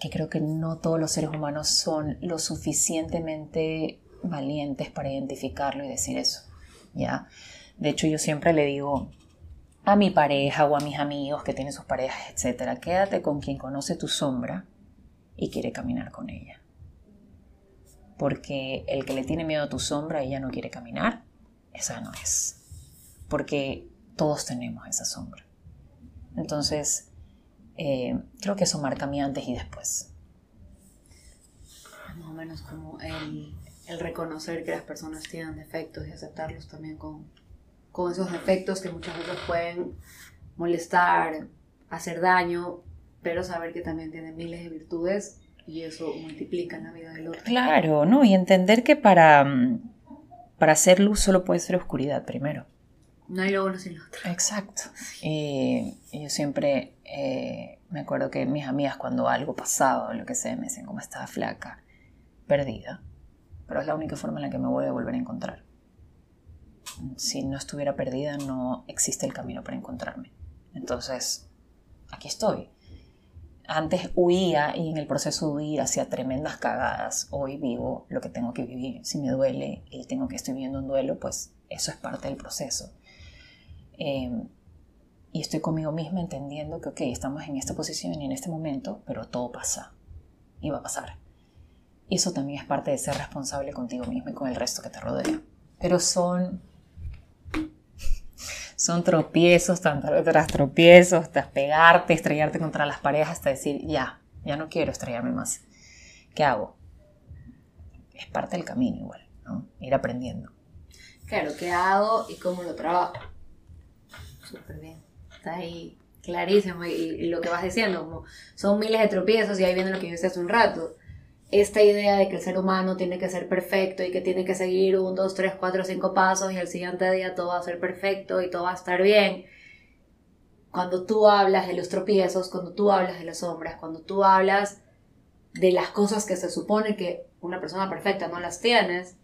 que creo que no todos los seres humanos son lo suficientemente valientes para identificarlo y decir eso, ¿ya? De hecho, yo siempre le digo a mi pareja o a mis amigos que tienen sus parejas, etcétera, quédate con quien conoce tu sombra y quiere caminar con ella. Porque el que le tiene miedo a tu sombra y ella no quiere caminar, esa no es. Porque todos tenemos esa sombra. Entonces, eh, creo que eso marca mi antes y después. Más o menos como el el reconocer que las personas tienen defectos y aceptarlos también con, con esos defectos que muchas veces pueden molestar, hacer daño, pero saber que también tienen miles de virtudes y eso multiplica en la vida del otro. Claro, ¿no? Y entender que para, para hacer luz solo puede ser oscuridad primero. No hay lo uno sin lo otro. Exacto. Y, yo siempre eh, me acuerdo que mis amigas cuando algo pasaba o lo que sea me decían como estaba flaca, perdida pero es la única forma en la que me voy a volver a encontrar. Si no estuviera perdida, no existe el camino para encontrarme. Entonces, aquí estoy. Antes huía y en el proceso de huir hacía tremendas cagadas. Hoy vivo lo que tengo que vivir. Si me duele y tengo que estoy viviendo un duelo, pues eso es parte del proceso. Em, y estoy conmigo misma entendiendo que, ok, estamos en esta posición y en este momento, pero todo pasa y va a pasar. Y eso también es parte de ser responsable contigo mismo y con el resto que te rodea. Pero son, son tropiezos, tras tropiezos, hasta pegarte, estrellarte contra las paredes, hasta decir, ya, ya no quiero estrellarme más. ¿Qué hago? es parte del camino igual, ¿no? Ir aprendiendo. Claro, ¿qué hago y cómo lo trabajo? Súper bien. Está ahí clarísimo. Y, lo que vas diciendo, como son miles de tropiezos y ahí viene lo que yo decía hace un rato. Esta idea de que el ser humano tiene que ser perfecto y que tiene que seguir un, dos, tres, cuatro, cinco pasos y al siguiente día todo va a ser perfecto y todo va a estar bien. Cuando tú hablas de los tropiezos, cuando tú hablas de las sombras, cuando tú hablas de las cosas que se supone que una persona perfecta no las tienes,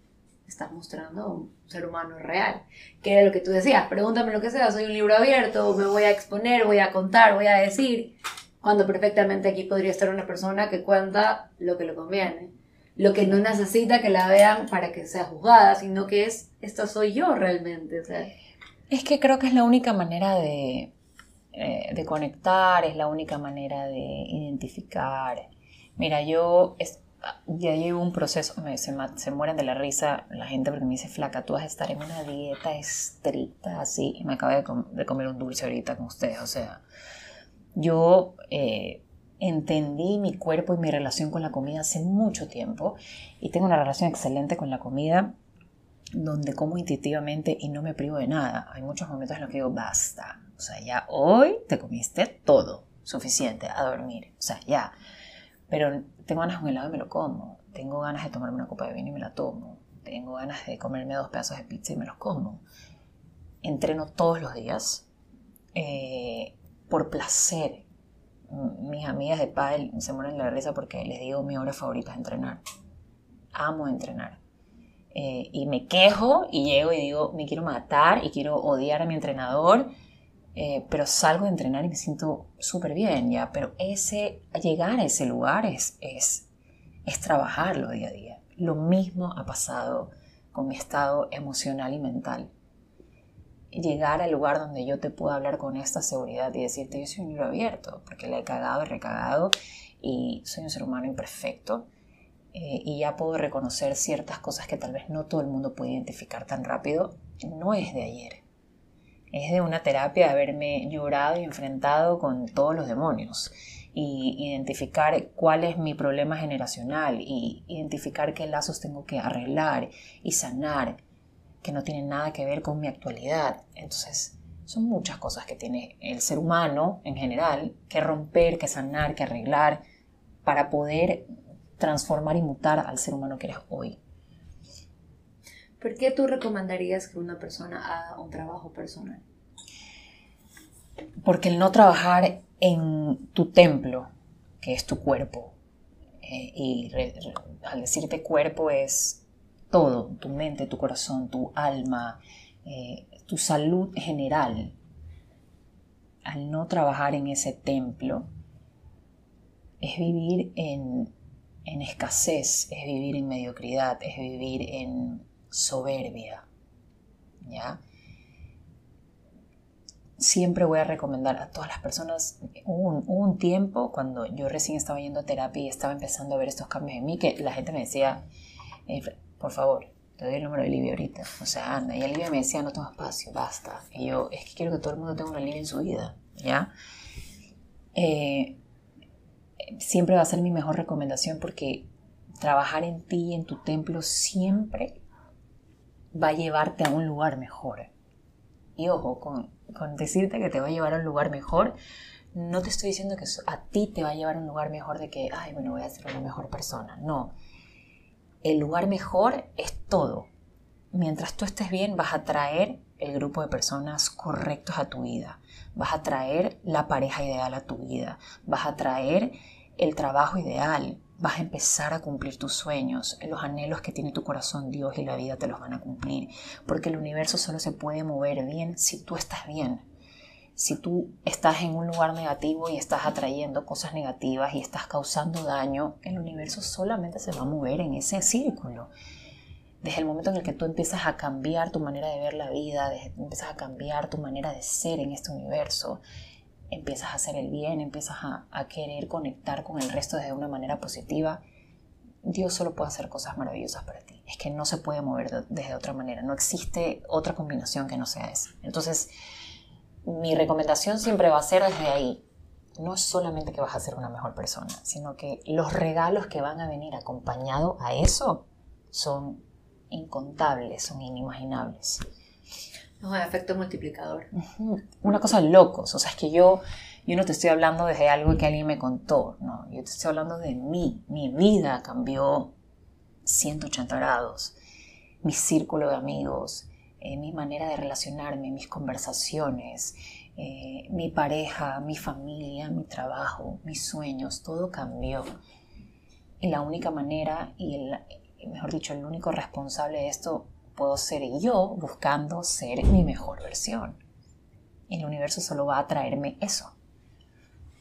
estás mostrando un ser humano real. Que era lo que tú decías, pregúntame lo que sea, soy un libro abierto, me voy a exponer, voy a contar, voy a decir, cuando perfectamente aquí podría estar una persona que cuenta lo que le conviene, lo que no necesita que la vean para que sea juzgada, sino que es, esto soy yo realmente. O sea. Es que creo que es la única manera de, eh, de conectar, es la única manera de identificar. Mira, yo ya llevo un proceso, se, se, mueren de la risa la gente porque me dice, flaca, tú vas a estar en una dieta estricta así, y me acabo de, comer un dulce ahorita con ustedes, o sea, yo eh, entendí mi cuerpo y mi relación con la comida hace mucho tiempo y tengo una relación excelente con la comida donde como intuitivamente y no me privo de nada. Hay muchos momentos en los que digo, basta, o sea, ya hoy te comiste todo, suficiente, a dormir, o sea, ya. Pero tengo ganas de un helado y me lo como. Tengo ganas de tomarme una copa de vino y me la tomo. Tengo ganas de comerme dos pedazos de pizza y me los como. Entreno todos los días eh, por placer. Mis amigas de pádel se mueren de la risa porque les digo mi hora favorita es entrenar. Amo entrenar. Eh, y me quejo y llego y digo, me quiero matar y quiero odiar a mi entrenador eh, pero salgo de entrenar y me siento súper bien, ¿ya? Pero ese, llegar a ese lugar es, es trabajarlo día a día. Lo mismo ha pasado con mi estado emocional y mental. Llegar al lugar donde yo te puedo hablar con esta seguridad y decirte, yo soy un libro abierto, porque le he cagado y recagado y soy un ser humano imperfecto. Eh, y ya puedo reconocer ciertas cosas que tal vez no todo el mundo puede identificar tan rápido, no es de ayer es de una terapia de haberme llorado y enfrentado con todos los demonios y identificar cuál es mi problema generacional y identificar qué lazos tengo que arreglar y sanar que no tienen nada que ver con mi actualidad. Entonces, son muchas cosas que tiene el ser humano en general que romper, que sanar, que arreglar para poder transformar y mutar al ser humano que eres hoy. ¿Por qué tú recomendarías que una persona haga un trabajo personal? Porque el no trabajar en tu templo, que es tu cuerpo, eh, y al decirte cuerpo es todo, tu mente, tu corazón, tu alma, eh, tu salud general, al no trabajar en ese templo, es vivir en, en escasez, es vivir en mediocridad, es vivir en soberbia. ¿Ya? Siempre voy a recomendar a todas las personas, hubo un, tiempo cuando yo recién estaba yendo a terapia y estaba empezando a ver estos cambios en mí, que la gente me decía, eh, por favor, te doy el número de Livia ahorita, o sea, anda, y Livia me decía, no tengo espacio, basta, y yo, es que quiero que todo el mundo tenga una Livia en su vida, ¿ya? Eh, siempre va a ser mi mejor recomendación porque trabajar en ti, en tu templo, siempre va a llevarte a un lugar mejor. Y ojo, con, decirte que te va a llevar a un lugar mejor, no te estoy diciendo que a ti te va a llevar a un lugar mejor de que, ay, bueno, voy a ser una mejor persona. No. El lugar mejor es todo. Mientras tú estés bien, vas a traer el grupo de personas correctos a tu vida. Vas a traer la pareja ideal a tu vida. Vas a traer el trabajo ideal vas a empezar a cumplir tus sueños, los anhelos que tiene tu corazón, Dios y la vida te los van a cumplir, porque el universo solo se puede mover bien si tú estás bien. Si tú estás en un lugar negativo y estás atrayendo cosas negativas y estás causando daño, el universo solamente se va a mover en ese círculo. Desde el momento en el que tú empiezas a cambiar tu manera de ver la vida, desde que empiezas a cambiar tu manera de ser en este universo, empiezas a hacer el bien, empiezas a, querer conectar con el resto de una manera positiva, Dios solo puede hacer cosas maravillosas para ti. Es que no se puede mover desde otra manera. No existe otra combinación que no sea esa. Entonces, mi recomendación siempre va a ser desde ahí. No es solamente que vas a ser una mejor persona, sino que los regalos que van a venir acompañado a eso son incontables, son inimaginables. Es un efecto multiplicador. Una cosa locos, o sea, es que yo, yo no te estoy hablando desde algo que alguien me contó, no, yo te estoy hablando de mí, mi vida cambió 180 grados, mi círculo de amigos, eh, mi manera de relacionarme, mis conversaciones, eh, mi pareja, mi familia, mi trabajo, mis sueños, todo cambió. Y la única manera, y el, mejor dicho, el único responsable de esto puedo ser yo buscando ser mi mejor versión. El universo solo va a traerme eso.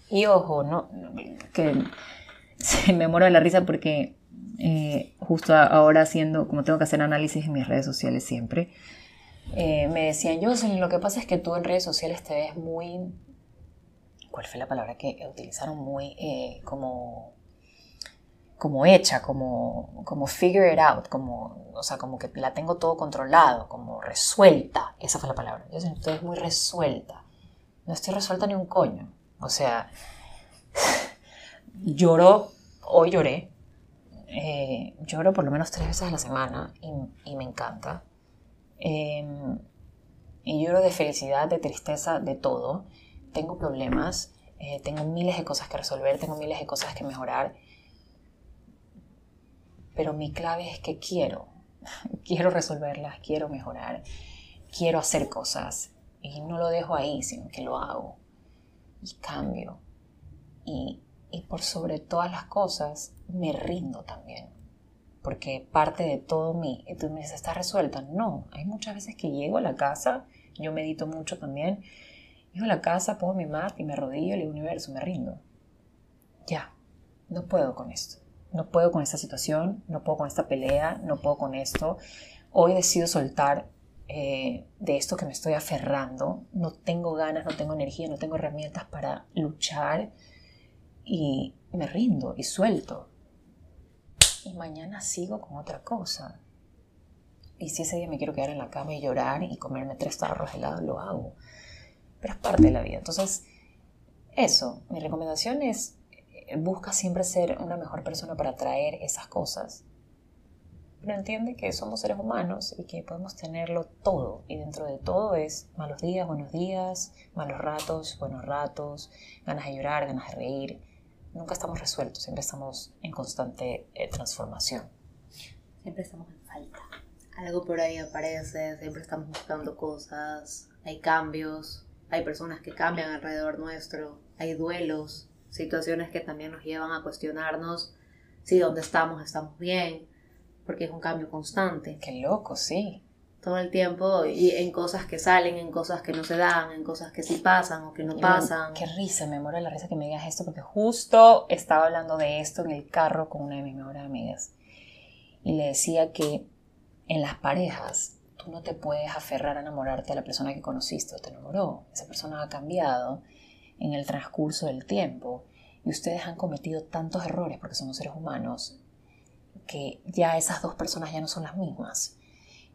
Y ojo, no, que se me muero de la risa porque eh, justo ahora haciendo, como tengo que hacer análisis en mis redes sociales siempre, eh, me decían, yo, lo que pasa es que tú en redes sociales te ves muy, ¿cuál fue la palabra que utilizaron? Muy eh, como, como hecha, como, como figure it out, como, o sea, como que la tengo todo controlado, como resuelta, esa fue la palabra. Yo estoy muy resuelta. No estoy resuelta ni un coño. O sea, lloro, hoy lloré, eh, lloro por lo menos tres veces a la semana y me encanta. Em, y lloro de felicidad, de tristeza, de todo. Tengo problemas, eh, tengo miles de cosas que resolver, tengo miles de cosas que mejorar. Pero mi clave es que quiero, quiero resolverlas, quiero mejorar, quiero hacer cosas. Y no lo dejo ahí, sino que lo hago. Y cambio. Y, y por sobre todas las cosas, me rindo también porque parte de todo mí. Y tú me dices, ¿está resuelta? No, hay muchas veces que llego a la casa, yo medito mucho también, llego a la casa, pongo mi mat y me arrodillo el universo, me rindo. Ya, no puedo con esto. No puedo con esta situación, no puedo con esta pelea, no puedo con esto. Hoy decido soltar eh, de esto que me estoy aferrando. No tengo ganas, no tengo energía, no tengo herramientas para luchar y me rindo y suelto y mañana sigo con otra cosa. Y si ese día me quiero quedar en la cama y llorar y comerme tres tarros helados, lo hago. Pero es parte de la vida. Entonces, eso, mi recomendación es, eh, busca siempre ser una mejor persona para traer esas cosas. Pero entiende que somos seres humanos y que podemos tenerlo todo. Y dentro de todo es malos días, buenos días, malos ratos, buenos ratos, ganas de llorar, ganas de reír, nunca estamos resueltos, siempre estamos en constante eh, transformación. Siempre estamos en falta. Algo por ahí aparece, siempre estamos buscando cosas, hay cambios, hay personas que cambian alrededor nuestro, hay duelos, situaciones que también nos llevan a cuestionarnos si donde estamos estamos bien, porque es un cambio constante. Qué loco, sí todo el tiempo y en cosas que salen, en cosas que no se dan, en cosas que sí pasan o que no pasan. qué risa, me muero la risa que me digas esto porque justo estaba hablando de esto en el carro con una de mis mejores amigas y le decía que en las parejas tú no te puedes aferrar a enamorarte a la persona que conociste o te enamoró. Esa persona ha cambiado en el transcurso del tiempo y ustedes han cometido tantos errores porque somos seres humanos que ya esas dos personas ya no son las mismas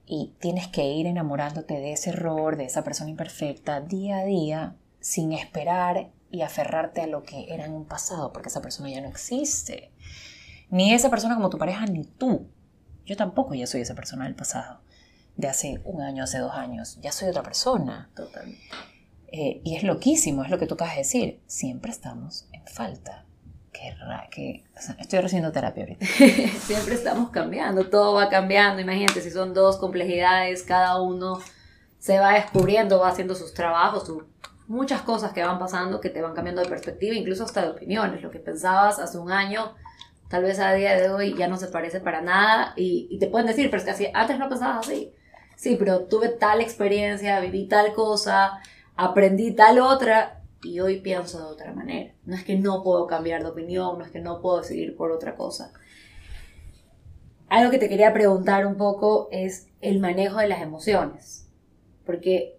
y tienes que ir enamorándote de ese error, de esa persona imperfecta, día a día, sin esperar y aferrarte a lo que era en un pasado, porque esa persona ya no existe. Ni esa persona como tu pareja, ni tú. Yo tampoco ya soy esa persona del pasado, de hace un año, hace dos años. Ya soy otra persona. Totalmente. Eh, y es loquísimo, es lo que tú acabas de decir. Siempre estamos en falta. Qué estoy recibiendo terapia ahorita. Siempre estamos cambiando, todo va cambiando. Imagínate, si son dos complejidades, cada uno se va descubriendo, va haciendo sus trabajos, muchas cosas que van pasando que te van cambiando de perspectiva, incluso hasta de opiniones. Lo que pensabas hace un año, tal vez a día de hoy ya no se parece para nada y, te pueden decir, pero es que antes no pensabas así. Sí, pero tuve tal experiencia, viví tal cosa, aprendí tal otra y hoy pienso de otra manera. No es que no puedo cambiar de opinión, no es que no puedo seguir por otra cosa. Algo que te quería preguntar un poco es el manejo de las emociones. Porque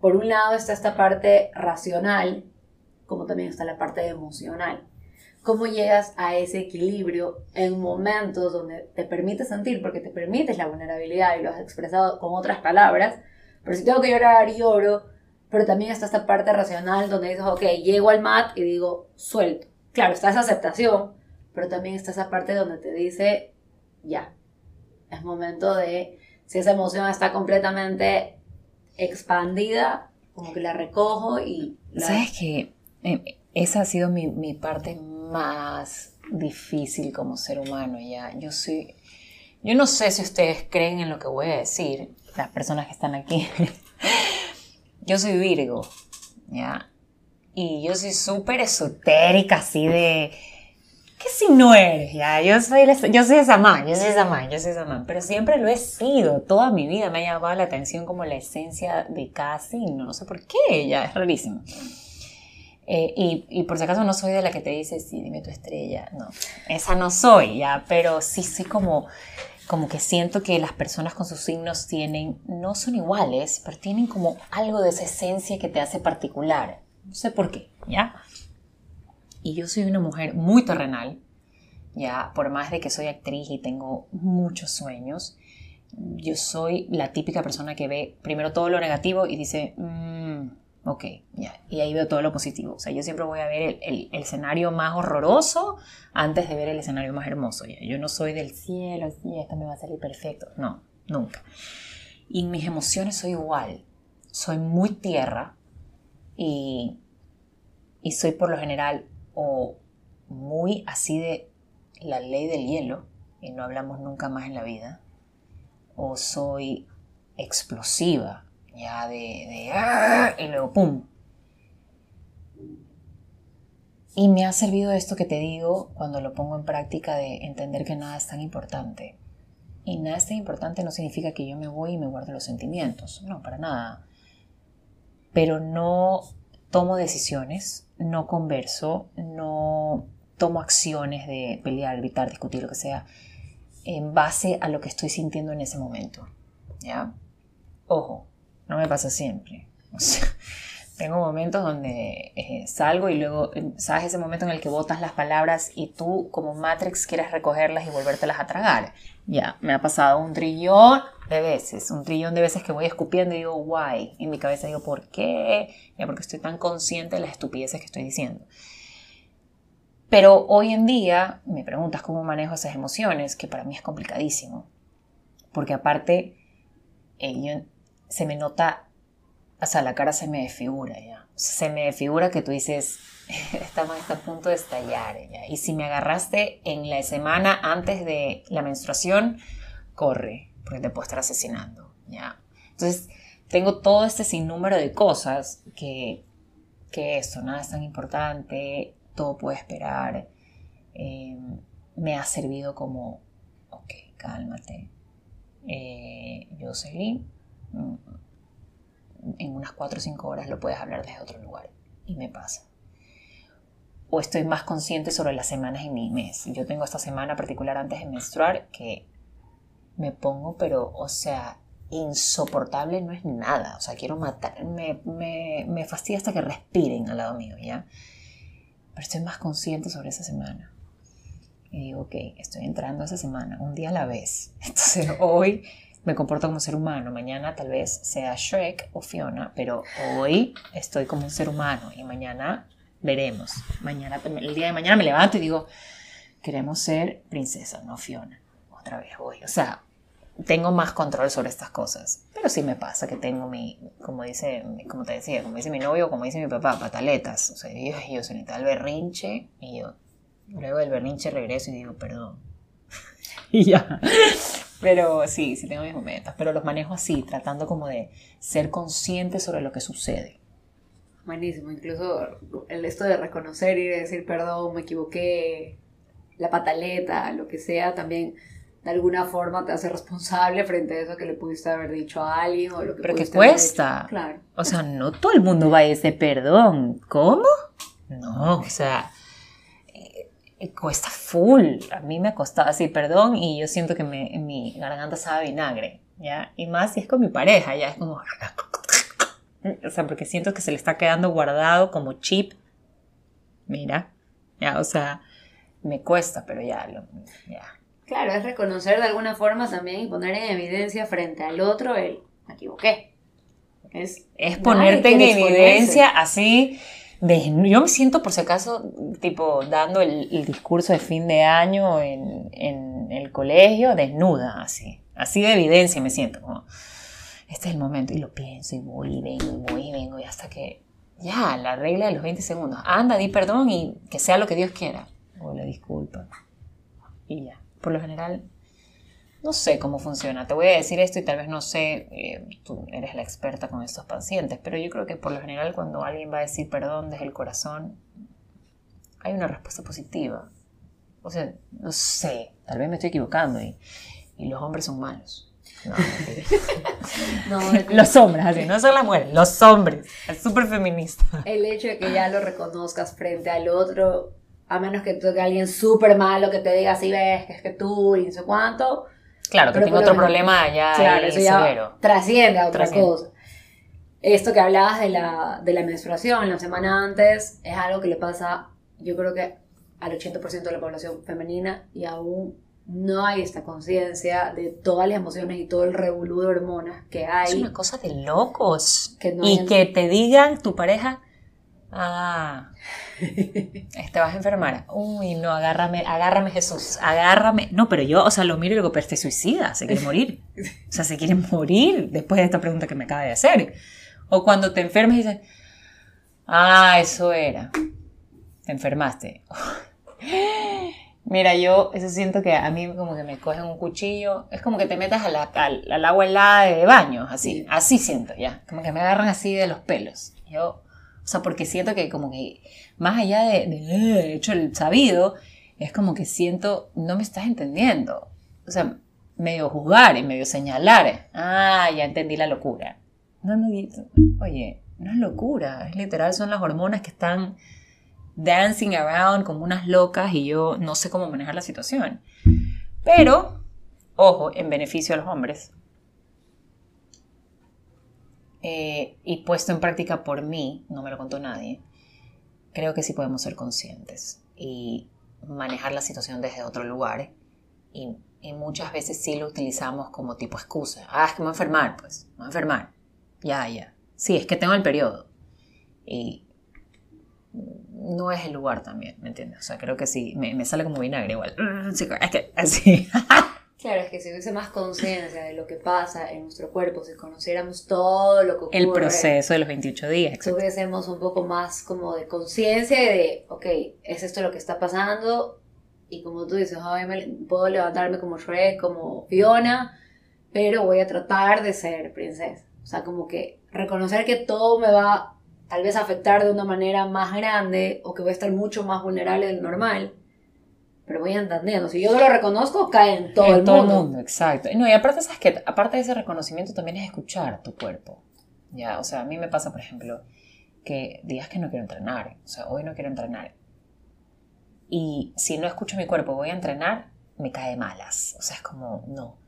por un lado está esta parte racional, como también está la parte emocional. ¿Cómo llegas a ese equilibrio en momentos donde te permites sentir, porque te permites la vulnerabilidad y lo has expresado con otras palabras? Pero si tengo que llorar, lloro, pero también está esta parte racional donde dices, ok, llego al mat y digo, suelto. Claro, está esa aceptación, pero también está esa parte donde te dice, ya, es momento de, si esa emoción está completamente expandida, como que la recojo y... ¿Sabes qué? Eh, esa ha sido mi, mi parte más difícil como ser humano ya. Yo soy... Yo no sé si ustedes creen en lo que voy a decir, las personas que están aquí. yo soy Virgo, ¿ya? Y yo soy súper esotérica, así de... ¿Qué si no eres? Ya, yo soy, yo soy esa man, yo soy esa man, yo soy esa man. Pero siempre lo he sido, toda mi vida me ha llamado la atención como la esencia de cada signo, no sé por qué, ya, es rarísimo. Eh, y, y, por si acaso no soy de la que te dice, sí, dime tu estrella, no, esa no soy, ya, pero sí soy como como que siento que las personas con sus signos tienen, no son iguales, pero tienen como algo de esa esencia que te hace particular. No sé por qué, ¿ya? Y yo soy una mujer muy terrenal, ya, por más de que soy actriz y tengo muchos sueños, yo soy la típica persona que ve primero todo lo negativo y dice, mmm, ok, ya, y ahí veo todo lo positivo. O sea, yo siempre voy a ver el, escenario más horroroso antes de ver el escenario más hermoso. ¿ya? Yo no soy del cielo, sí, esto me va a salir perfecto. No, nunca. Y mis emociones soy igual. Soy muy tierra y, y soy por lo general o muy así de la ley del hielo y no hablamos nunca más en la vida, o soy explosiva ya de, de ¡ah! y luego ¡pum! Y me ha servido esto que te digo cuando lo pongo en práctica de entender que nada es tan importante. Y nada es tan importante no significa que yo me voy y me guardo los sentimientos. No, para nada. Pero no tomo decisiones, no converso, no tomo acciones de pelear, gritar, discutir, lo que sea, en base a lo que estoy sintiendo en ese momento. ¿Ya? Ojo, no me pasa siempre. tengo momentos donde eh, salgo y luego, eh, ¿sabes? Ese momento en el que botas las palabras y tú como Matrix quieres recogerlas y volvértelas a tragar. Ya, me ha pasado un trillón de veces, un trillón de veces que voy escupiendo y digo, why. En mi cabeza digo, ¿por qué? Ya, porque estoy tan consciente de las estupideces que estoy diciendo. Pero hoy en día me preguntas cómo manejo esas emociones, que para mí es complicadísimo. Porque aparte, eh, yo se me nota, o sea, la cara se me desfigura ya. Se me desfigura que tú dices, estamos a punto de estallar ya. Y si me agarraste en la semana antes de la menstruación, corre, porque te puedo estar asesinando, ya. Entonces, tengo todo este sinnúmero de cosas que, que eso, nada es tan importante, todo puede esperar. Eh, me ha servido como, ok, cálmate. Eh, seguí en unas 4 o 5 horas lo puedes hablar desde otro lugar. Y me pasa. O estoy más consciente sobre las semanas en mi mes. Yo tengo esta semana particular antes de menstruar que me pongo, pero, o sea, insoportable no es nada. O sea, quiero matar. Me, me, me fastidia hasta que respiren al lado mío, ¿ya? Pero estoy más consciente sobre esa semana. Y digo, ok, estoy entrando esa semana, un día a la vez. Entonces hoy me comporto como ser humano. Mañana tal vez sea Shrek o Fiona, pero hoy estoy como un ser humano y mañana veremos. Mañana, el día de mañana me levanto y digo, queremos ser princesa, no Fiona. Otra vez hoy. O sea, tengo más control sobre estas cosas. Pero sí me pasa que tengo mi, como dice, como te decía, como dice mi novio, como dice mi papá, pataletas. O sea, yo, yo soy tal berrinche y yo luego del berrinche regreso y digo, perdón. y ya. Pero sí, sí tengo mis momentos, pero los manejo así, tratando como de ser consciente sobre lo que sucede. Buenísimo, incluso el esto de reconocer y de decir perdón, me equivoqué, la pataleta, lo que sea, también de alguna forma te hace responsable frente a eso que le pudiste haber dicho a alguien o lo que Pero que cuesta. Claro. O sea, no todo el mundo va a ese perdón. ¿Cómo? No, o sea, cuesta full. A mí me ha costado así, perdón, y yo siento que me, mi garganta sabe vinagre, ¿ya? Y más si es con mi pareja, ya es como... O sea, porque siento que se le está quedando guardado como chip. Mira, ya, o sea, me cuesta, pero ya, lo, ya. Claro, es reconocer de alguna forma también y poner en evidencia frente al otro el me equivoqué. Es, es ponerte en evidencia así yo me siento, por si acaso, tipo, dando el, discurso de fin de año en, el colegio, desnuda, así. Así de evidencia me siento como, este es el momento y lo pienso y voy y vengo y voy y vengo y hasta que ya, la regla de los 20 segundos. Anda, di perdón y que sea lo que Dios quiera. O le disculpa. Y ya. Por lo general, no sé cómo funciona. Te voy a decir esto y tal vez no sé, eh, tú eres la experta con estos pacientes, pero yo creo que por lo general cuando alguien va a decir perdón desde el corazón, hay una respuesta positiva. O sea, no sé, tal vez me estoy equivocando y, y los hombres son malos. No, los hombres, así, no son las mujeres, los hombres. Es súper feminista. El hecho de que ya lo reconozcas frente al otro, a menos que toque a alguien súper malo que te diga así, ves, que es que tú y no sé cuánto. Claro, que tengo otro problema ya claro, eso ya trasciende a otra cosa. Esto que hablabas de la, de la menstruación la semana antes es algo que le pasa, yo creo que al 80% de la población femenina y aún no hay esta conciencia de todas las emociones y todo el revolú de hormonas que hay. Es una cosa de locos. y que te digan tu pareja, ah, te vas a enfermar. Uy, no, agárrame, agárrame Jesús, agárrame. No, pero yo, o sea, lo miro y digo, pero este suicida, se quiere morir. O sea, se quiere morir después de esta pregunta que me acaba de hacer. O cuando te enfermes y dices, ah, eso era. Te enfermaste. Mira, yo eso siento que a mí como que me cogen un cuchillo, es como que te metas al, al, agua helada de baño, así, así siento ya, como que me agarran así de los pelos. Yo, o sea, porque siento que como que más allá de, de hecho el sabido, es como que siento, no me estás entendiendo. O sea, medio juzgar y medio señalar, ah, ya entendí la locura. No, no, oye, no es locura, es literal, son las hormonas que están dancing around como unas locas y yo no sé cómo manejar la situación. Pero, ojo, en beneficio a los hombres. Eh, y puesto en práctica por mí, no me lo contó nadie, creo que sí podemos ser conscientes y manejar la situación desde otro lugar. Y, muchas veces sí lo utilizamos como tipo excusa. Ah, es que me voy a enfermar, pues, me voy a enfermar. Ya, ya. Sí, es que tengo el periodo. Y no es el lugar también, ¿me entiendes? O sea, creo que sí, me, sale como vinagre igual. Es que así. Claro, es que si hubiese más conciencia de lo que pasa en nuestro cuerpo, si conociéramos todo lo que ocurre. El proceso de los 28 días, Si Tuviésemos un poco más como de conciencia de, ok, es esto lo que está pasando, y como tú dices, puedo levantarme como Shrek, como Fiona, pero voy a tratar de ser princesa. O sea, como que reconocer que todo me va tal vez afectar de una manera más grande o que voy a estar mucho más vulnerable del normal. Pero voy entendiendo. Si yo no lo reconozco, cae en todo el todo mundo. el mundo, exacto. No, y aparte, ¿sabes que Aparte de ese reconocimiento, también es escuchar tu cuerpo. Ya, o sea, a mí me pasa, por ejemplo, que días que no quiero entrenar. O sea, hoy no quiero entrenar. Y si no escucho mi cuerpo, voy a entrenar, me cae malas. O sea, es como, no.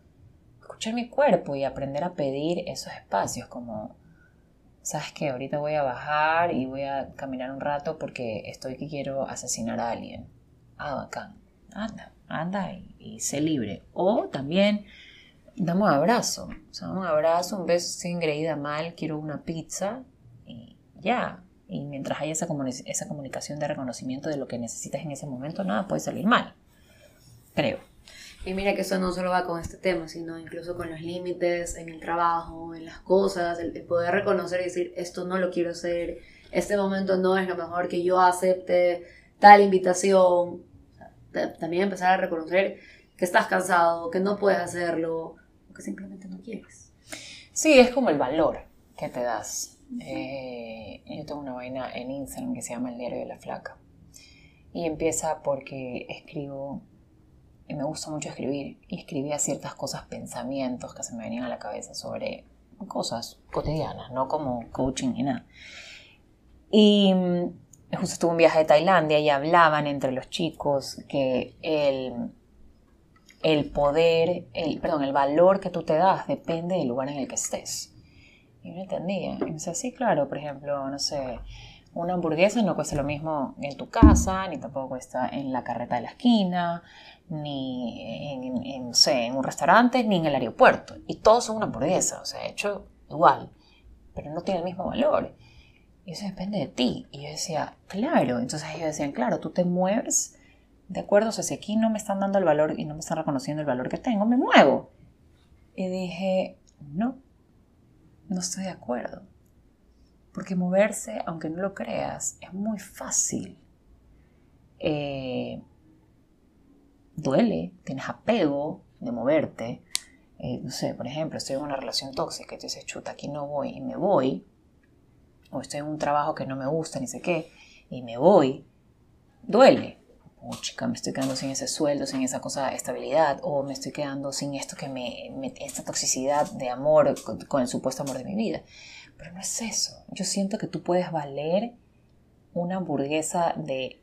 Escuchar mi cuerpo y aprender a pedir esos espacios, como sabes que ahorita voy a bajar y voy a caminar un rato porque estoy que quiero asesinar a alguien. Ah, bacán. Anda, anda y, sé libre. O también dame un abrazo. O sea, un abrazo, un beso sin engreída mal, quiero una pizza y ya. Y mientras haya esa, esa comunicación de reconocimiento de lo que necesitas en ese momento, nada puede salir mal. Creo. Y mira que eso no solo va con este tema, sino incluso con los límites en el trabajo, en las cosas, el, poder reconocer y decir, esto no lo quiero hacer, este momento no es lo mejor que yo acepte tal invitación. También empezar a reconocer que estás cansado, que no puedes hacerlo, o que simplemente no quieres. Sí, es como el valor que te das. Eh, yo tengo una vaina en Instagram que se llama El Diario de la Flaca. Y empieza porque escribo y me gusta mucho escribir y escribía ciertas cosas, pensamientos que se me venían a la cabeza sobre cosas cotidianas, no como coaching ni nada. Y mm, justo estuve un viaje de Tailandia y hablaban entre los chicos que el, el poder, el, perdón, el valor que tú te das depende del lugar en el que estés. Y no entendía. Y me decía, sí, claro, por ejemplo, no sé, una hamburguesa no cuesta lo mismo en tu casa, ni tampoco cuesta en la carreta de la esquina, ni en, en, un restaurante, ni en el aeropuerto. Y todos son una hamburguesa, o sea, hecho igual, pero no tiene el mismo valor. Y eso depende de ti. Y yo decía, claro, entonces ellos decían, claro, tú te mueves de acuerdo, o sea, si aquí no me están dando el valor y no me están reconociendo el valor que tengo, me muevo. Y dije, no, no estoy de acuerdo. Porque moverse, aunque no lo creas, es muy fácil. Eh, duele, tienes apego de moverte. Eh, no sé, por ejemplo, estoy en una relación tóxica y te dices, chuta, aquí no voy y me voy. Estoy en un trabajo que no me gusta, ni sé qué, y me voy. Duele. Oh, chica, me estoy quedando sin ese sueldo, sin esa cosa de estabilidad, o me estoy quedando sin esto que me, esta toxicidad de amor con, el supuesto amor de mi vida. Pero no es eso. Yo siento que tú puedes valer una hamburguesa de,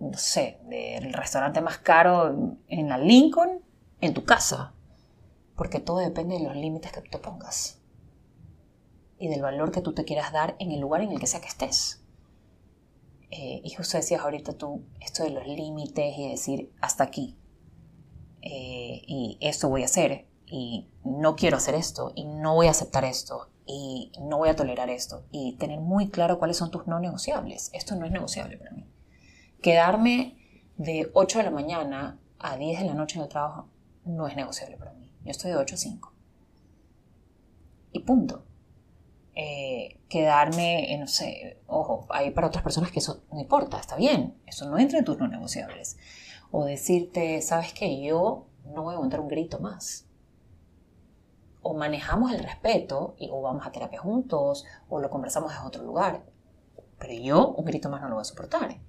no sé, del restaurante más caro en la Lincoln en tu casa. Porque todo depende de los límites que tú te pongas. Y del valor que tú te quieras dar en el lugar en el que sea que estés. Eh, y justo decías ahorita tú esto de los límites y decir hasta aquí. Eh, y esto voy a hacer. Y no quiero hacer esto. Y no voy a aceptar esto. Y no voy a tolerar esto. Y tener muy claro cuáles son tus no negociables. Esto no es negociable para mí. Quedarme de 8 de la mañana a 10 de la noche en el trabajo no es negociable para mí. Yo estoy de 8 a 5. Y punto. Eh, quedarme, no sé, ojo, hay para otras personas que eso no importa, está bien, eso no entra en tus no negociables. O decirte, ¿sabes qué? Yo no voy a aguantar un grito más. O manejamos el respeto y o vamos a terapia juntos o lo conversamos en otro lugar. Pero yo un grito más no lo voy a soportar.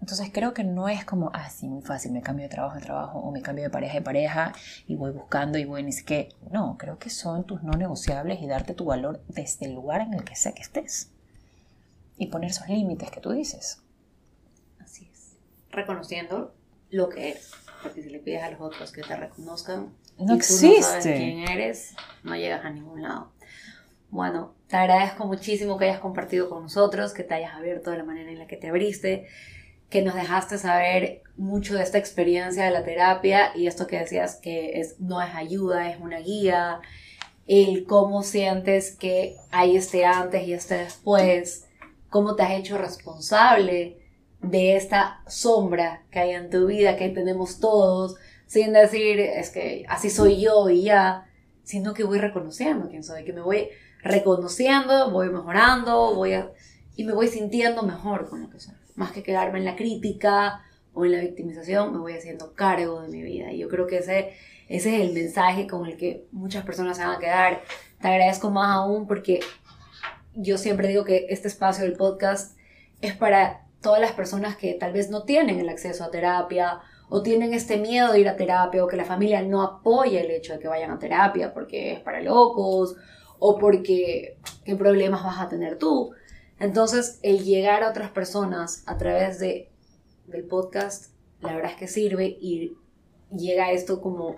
Entonces creo que no es como así ah, muy fácil, me cambio de trabajo de trabajo o me cambio de pareja de pareja y voy buscando y voy ni siquiera. No, creo que son tus no negociables y darte tu valor desde el lugar en el que sea que estés. Y poner esos límites que tú dices. Así es. Reconociendo lo que eres. Porque si le pides a los otros que te reconozcan, no existe. quién eres, no llegas a ningún lado. Bueno, te agradezco muchísimo que hayas compartido con nosotros, que te hayas abierto de la manera en la que te abriste que nos dejaste saber mucho de esta experiencia de la terapia y esto que decías que es, no es ayuda, es una guía, el cómo sientes que hay este antes y este después, cómo te has hecho responsable de esta sombra que hay en tu vida, que tenemos todos, sin decir es que así soy yo y ya, sino que voy reconociendo quién soy, que me voy reconociendo, voy mejorando, voy y me voy sintiendo mejor con lo que soy más que quedarme en la crítica o en la victimización, me voy haciendo cargo de mi vida. Y yo creo que ese, ese es el mensaje con el que muchas personas se van a quedar. Te agradezco más aún porque yo siempre digo que este espacio del podcast es para todas las personas que tal vez no tienen el acceso a terapia o tienen este miedo de ir a terapia o que la familia no apoya el hecho de que vayan a terapia porque es para locos o porque qué problemas vas a tener tú. Entonces, el llegar a otras personas a través de, del podcast, la verdad es que sirve y llega esto como,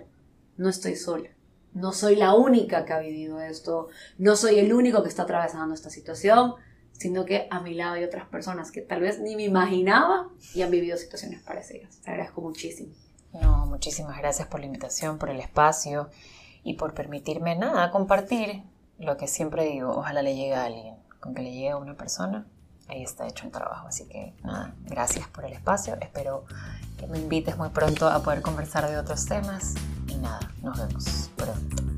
no estoy sola. No soy la única que ha vivido esto, no soy el único que está atravesando esta situación, sino que a mi lado hay otras personas que tal vez ni me imaginaba y han vivido situaciones parecidas. Te agradezco muchísimo. No, muchísimas gracias por la invitación, por el espacio y por permitirme nada compartir lo que siempre digo, ojalá le llegue a alguien con que le llegue a una persona, ahí está hecho un trabajo. Así que nada, gracias por el espacio. Espero que me invites muy pronto a poder conversar de otros temas. Y nada, nos vemos pronto.